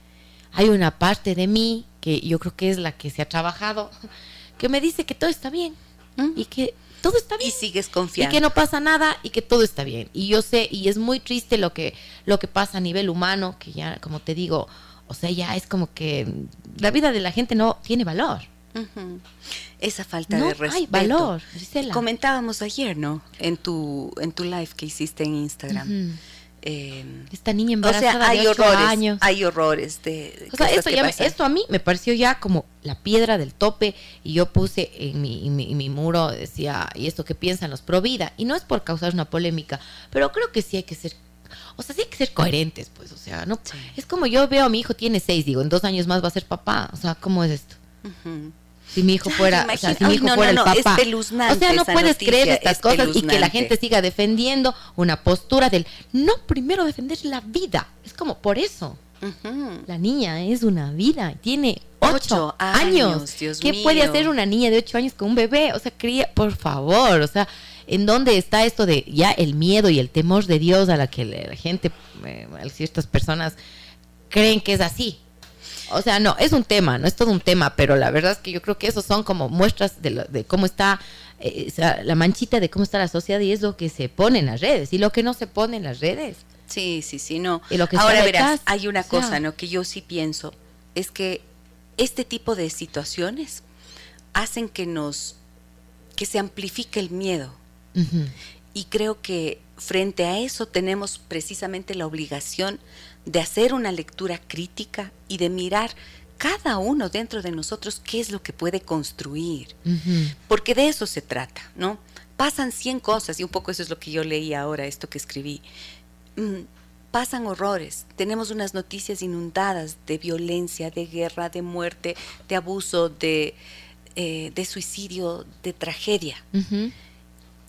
Hay una parte de mí que yo creo que es la que se ha trabajado, que me dice que todo está bien ¿Mm? y que todo está bien. Y sigues confiando. Y que no pasa nada y que todo está bien. Y yo sé, y es muy triste lo que, lo que pasa a nivel humano, que ya, como te digo, o sea, ya es como que la vida de la gente no tiene valor. Esa falta de respeto. Hay valor, Comentábamos ayer, ¿no? En tu, en tu live que hiciste en Instagram. Em, Esta niña embarazada o sea, hay de horrores, años. Hay horrores de. O sea, esto, a mí me pareció ya como la piedra del tope y yo puse en mi, mi, muro, decía, ¿y esto qué piensan los pro vida? Y no es por causar una polémica, pero creo que sí hay que ser o sea, sí hay que ser coherentes, pues, o sea, no. Es como yo veo a mi hijo tiene seis, digo, en dos años más va a ser papá, o sea, ¿cómo es esto? Si mi hijo fuera, o sea, si mi hijo fuera el papá. o sea, no puedes creer estas cosas y que la gente siga defendiendo una postura del no primero defender la vida. Es como por eso. La niña es una vida, tiene ocho, años. ¿Qué puede hacer una niña de ocho años con un bebé? O sea, cría, por favor, o sea, ¿en dónde está esto de ya el miedo y el temor de Dios a la que la gente, eh, ciertas personas creen que es así? O sea, no, es un tema, no es todo un tema, pero la verdad es que yo creo que esos son como muestras de, cómo está eh, la manchita de cómo está la sociedad y es lo que se pone en las redes y lo que no se pone en las redes. Sí, sí, sí, no. Ahora verás, hay una cosa, ¿no? Que yo sí pienso, es que este tipo de situaciones hacen que nos, que se amplifique el miedo. Y creo que frente a eso tenemos precisamente la obligación de hacer una lectura crítica y de mirar cada uno dentro de nosotros qué es lo que puede construir. Porque de eso se trata, ¿no? Pasan 100 cosas, y un poco eso es lo que yo leí ahora, esto que escribí. Mm, pasan horrores, tenemos unas noticias inundadas de violencia, de guerra, de muerte, de abuso, de eh, de suicidio, de tragedia.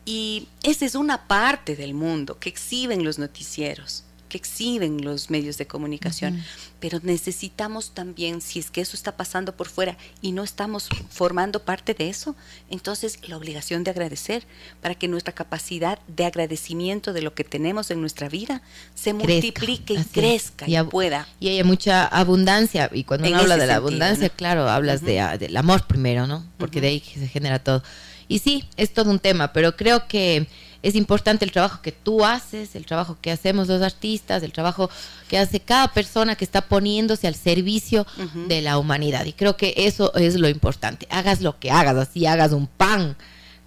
Y esa es una parte del mundo que exhiben los noticieros, que exhiben los medios de comunicación. Pero necesitamos también, si es que eso está pasando por fuera y no estamos formando parte de eso, entonces la obligación de agradecer para que nuestra capacidad de agradecimiento de lo que tenemos en nuestra vida se Crezca, multiplique y crezca y, pueda. Y hay mucha abundancia. Y cuando En uno habla de la sentido, abundancia, ¿no? claro, hablas de, ah, del amor primero, ¿no? Porque de ahí se genera todo. Y sí, es todo un tema, pero creo que es importante el trabajo que tú haces, el trabajo que hacemos los artistas, el trabajo que hace cada persona que está poniéndose al servicio de la humanidad. Y creo que eso es lo importante. Hagas lo que hagas, así hagas un pan.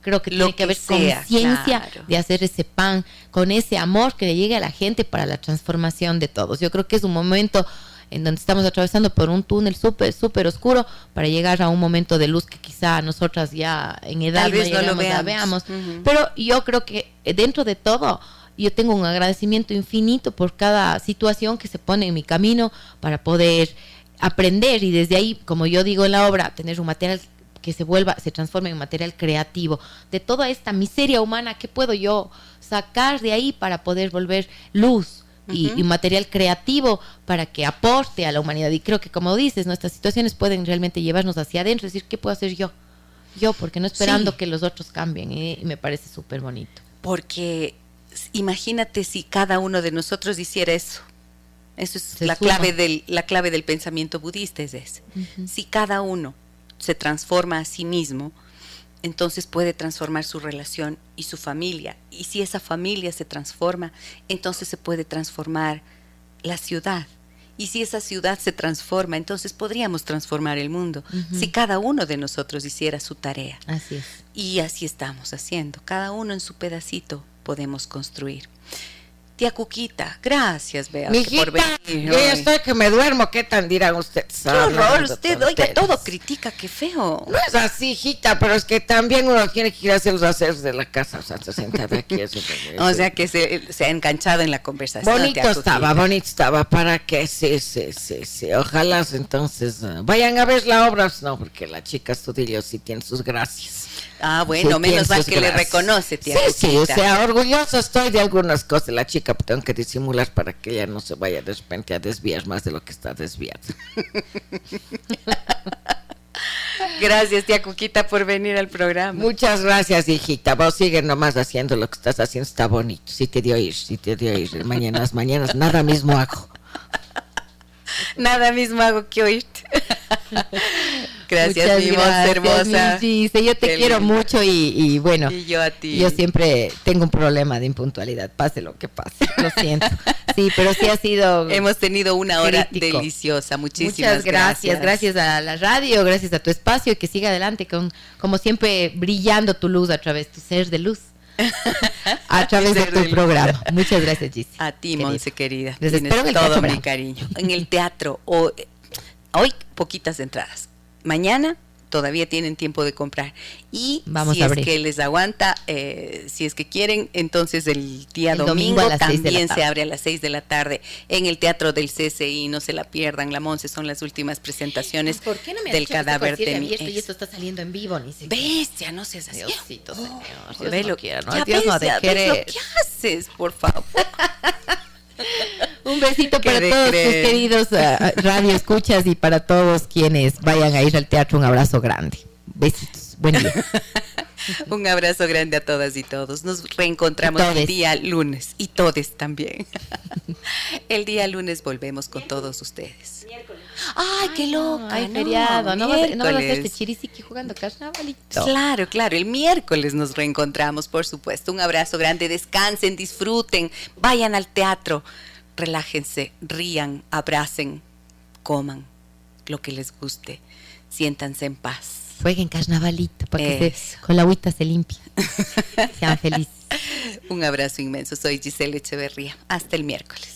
Creo que Lo tiene que que haber conciencia claro. de hacer ese pan con ese amor que le llegue a la gente para la transformación de todos. Yo creo que es un momento en donde estamos atravesando por un túnel súper, súper oscuro para llegar a un momento de luz que quizá nosotras ya en edad Tal vez no lo veamos. Pero yo creo que eh, dentro de todo, yo tengo un agradecimiento infinito por cada situación que se pone en mi camino para poder aprender y desde ahí, como yo digo en la obra, tener un material que se vuelva, se transforme en material creativo de toda esta miseria humana, ¿qué puedo yo sacar de ahí para poder volver luz? Y, y material creativo para que aporte a la humanidad. Y creo que, como dices, nuestras situaciones pueden realmente llevarnos hacia adentro, es decir, ¿qué puedo hacer yo? Yo, porque no esperando Sí. que los otros cambien. Y, y me parece súper bonito. Porque imagínate si cada uno de nosotros hiciera eso. Eso es Se la suma. clave, del, la clave del pensamiento budista, es ese. Si cada uno se transforma a sí mismo, entonces puede transformar su relación y su familia. Y si esa familia se transforma, entonces se puede transformar la ciudad. Y si esa ciudad se transforma, entonces podríamos transformar el mundo. Si cada uno de nosotros hiciera su tarea. Así es. Y así estamos haciendo. Cada uno en su pedacito podemos construir. Tía Cuquita, gracias, Bea, Mijita, por venir. yo ya estoy que me duermo. ¿Qué tan dirán ustedes? Qué horror, usted, oiga, todo critica, qué feo. No es así, hijita, pero es que también uno tiene que ir a hacer los haceres de la casa, o sea, se sienta de aquí. eso O sea que se, se ha enganchado en la conversación. Bonito tía estaba, bonito estaba, ¿para qué? Sí, sí, sí, sí, ojalá entonces ah, vayan a ver la obra, no, porque la chica Estudillo sí tiene sus gracias. Ah, bueno, menos mal que le reconoce, tía Sí, sí, o sea, orgulloso estoy de algunas cosas de la chica, pero tengo que disimular para que ella no se vaya de repente a desviar más de lo que está desviada. Gracias, tía Cuquita, por venir al programa. Muchas gracias, hijita. Vos sigue nomás haciendo lo que estás haciendo, está bonito. Sí te dio ir, sí te dio ir. Mañanas, mañanas, nada mismo hago. Nada mismo hago que oírte. gracias, Muchas mi voz gracias, hermosa. mi. Yo te Qué quiero mucho y, y bueno. Y yo a ti. Yo siempre tengo un problema de impuntualidad, pase lo que pase, lo siento. Sí, pero sí ha sido... Hemos tenido una hora Crítico. deliciosa. Muchísimas Muchas gracias, gracias a la radio, gracias a tu espacio y que siga adelante con, como siempre, brillando tu luz a través, tu ser de luz, a través de tu de programa. Muchas gracias, Gis. A ti, Monse, querida. Les Tienes espero todo mi cariño. En el teatro. O, hoy, poquitas entradas. Mañana todavía tienen tiempo de comprar. Y Vamos si a es que les aguanta, eh, si es que quieren, entonces el día El domingo, también se abre a las 6 de la tarde en el Teatro del CCI. No se la pierdan. La Monse son las últimas presentaciones ¿Por qué no me del esto cadáver de mi y esto está saliendo en vivo? Ni sé Bestia, no seas así. Diosito, señor. Oh, Dios no que haces, por favor. Un besito ¿Qué para de todos tus creer? queridos ah, radio escuchas y para todos quienes vayan a ir al teatro. Un abrazo grande. Besitos. Buen día. Un abrazo grande a todas y todos. Nos reencontramos el día lunes y todes también. el día lunes volvemos con todos ustedes. Ay, qué loca. Ay, no, feriado. No a- no vas a este chirisiqui jugando carnavalito. Claro, claro, el miércoles nos reencontramos, por supuesto. Un abrazo grande, descansen, disfruten, vayan al teatro, relájense, rían, abracen, coman lo que les guste, siéntanse en paz. Jueguen carnavalito para que se, con la agüita se limpie. Sean felices. Un abrazo inmenso, soy Giselle Echeverría. Hasta el miércoles.